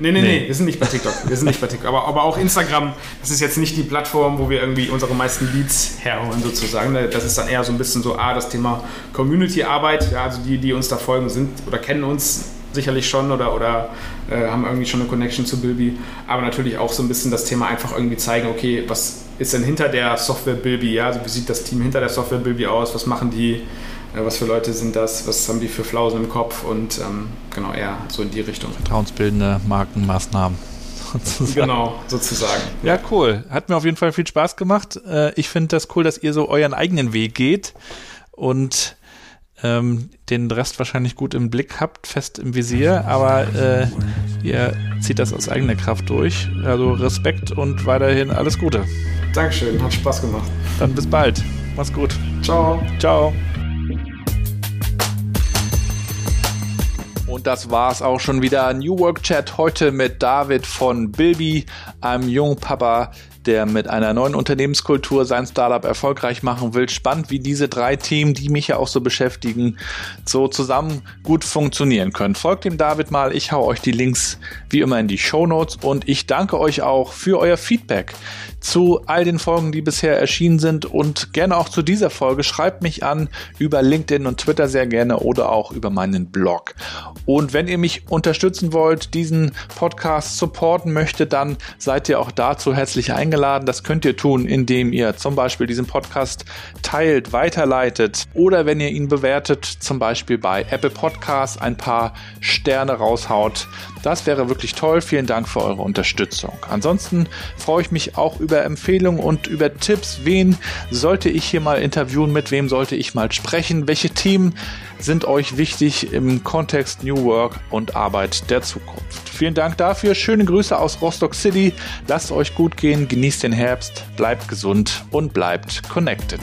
Nee, nee, nee, nee, wir sind nicht bei TikTok. Wir sind nicht bei TikTok. Aber, aber auch Instagram, das ist jetzt nicht die Plattform, wo wir irgendwie unsere meisten Leads herholen, sozusagen. Das ist dann eher so ein bisschen so, ah, das Thema Community-Arbeit. Ja, also die, die uns da folgen, sind oder kennen uns sicherlich schon oder, oder äh, haben irgendwie schon eine Connection zu Bilby. Aber natürlich auch so ein bisschen das Thema einfach irgendwie zeigen, okay, was ist denn hinter der Software Bilby? Ja? Also wie sieht das Team hinter der Software Bilby aus? Was machen die? Äh, was für Leute sind das? Was haben die für Flausen im Kopf? Und ähm, genau, eher so in die Richtung. Vertrauensbildende Markenmaßnahmen. Sozusagen. Genau, sozusagen. Ja, cool. Hat mir auf jeden Fall viel Spaß gemacht. Äh, ich finde das cool, dass ihr so euren eigenen Weg geht und ähm, den Rest wahrscheinlich gut im Blick habt, fest im Visier, aber äh, ihr zieht das aus eigener Kraft durch. Also Respekt und weiterhin alles Gute. Dankeschön, hat Spaß gemacht. Dann bis bald. Mach's gut. Ciao. Ciao. Und das war's auch schon wieder. New Work Chat heute mit David von Bilby, einem jungen Papa, der mit einer neuen Unternehmenskultur sein Startup erfolgreich machen will. Spannend, wie diese drei Themen, die mich ja auch so beschäftigen, so zusammen gut funktionieren können. Folgt dem David mal. Ich hau euch die Links wie immer in die Show Notes und ich danke euch auch für euer Feedback zu all den Folgen, die bisher erschienen sind und gerne auch zu dieser Folge. Schreibt mich an über LinkedIn und Twitter sehr gerne oder auch über meinen Blog. Und wenn ihr mich unterstützen wollt, diesen Podcast supporten möchtet, dann seid ihr auch dazu herzlich eingeladen. Das könnt ihr tun, indem ihr zum Beispiel diesen Podcast teilt, weiterleitet oder wenn ihr ihn bewertet, zum Beispiel bei Apple Podcasts ein paar Sterne raushaut. Das wäre wirklich toll. Vielen Dank für eure Unterstützung. Ansonsten freue ich mich auch über Empfehlungen und über Tipps. Wen sollte ich hier mal interviewen? Mit wem sollte ich mal sprechen? Welche Themen sind euch wichtig im Kontext New Work und Arbeit der Zukunft? Vielen Dank dafür. Schöne Grüße aus Rostock City. Lasst euch gut gehen. Genießt den Herbst. Bleibt gesund und bleibt connected.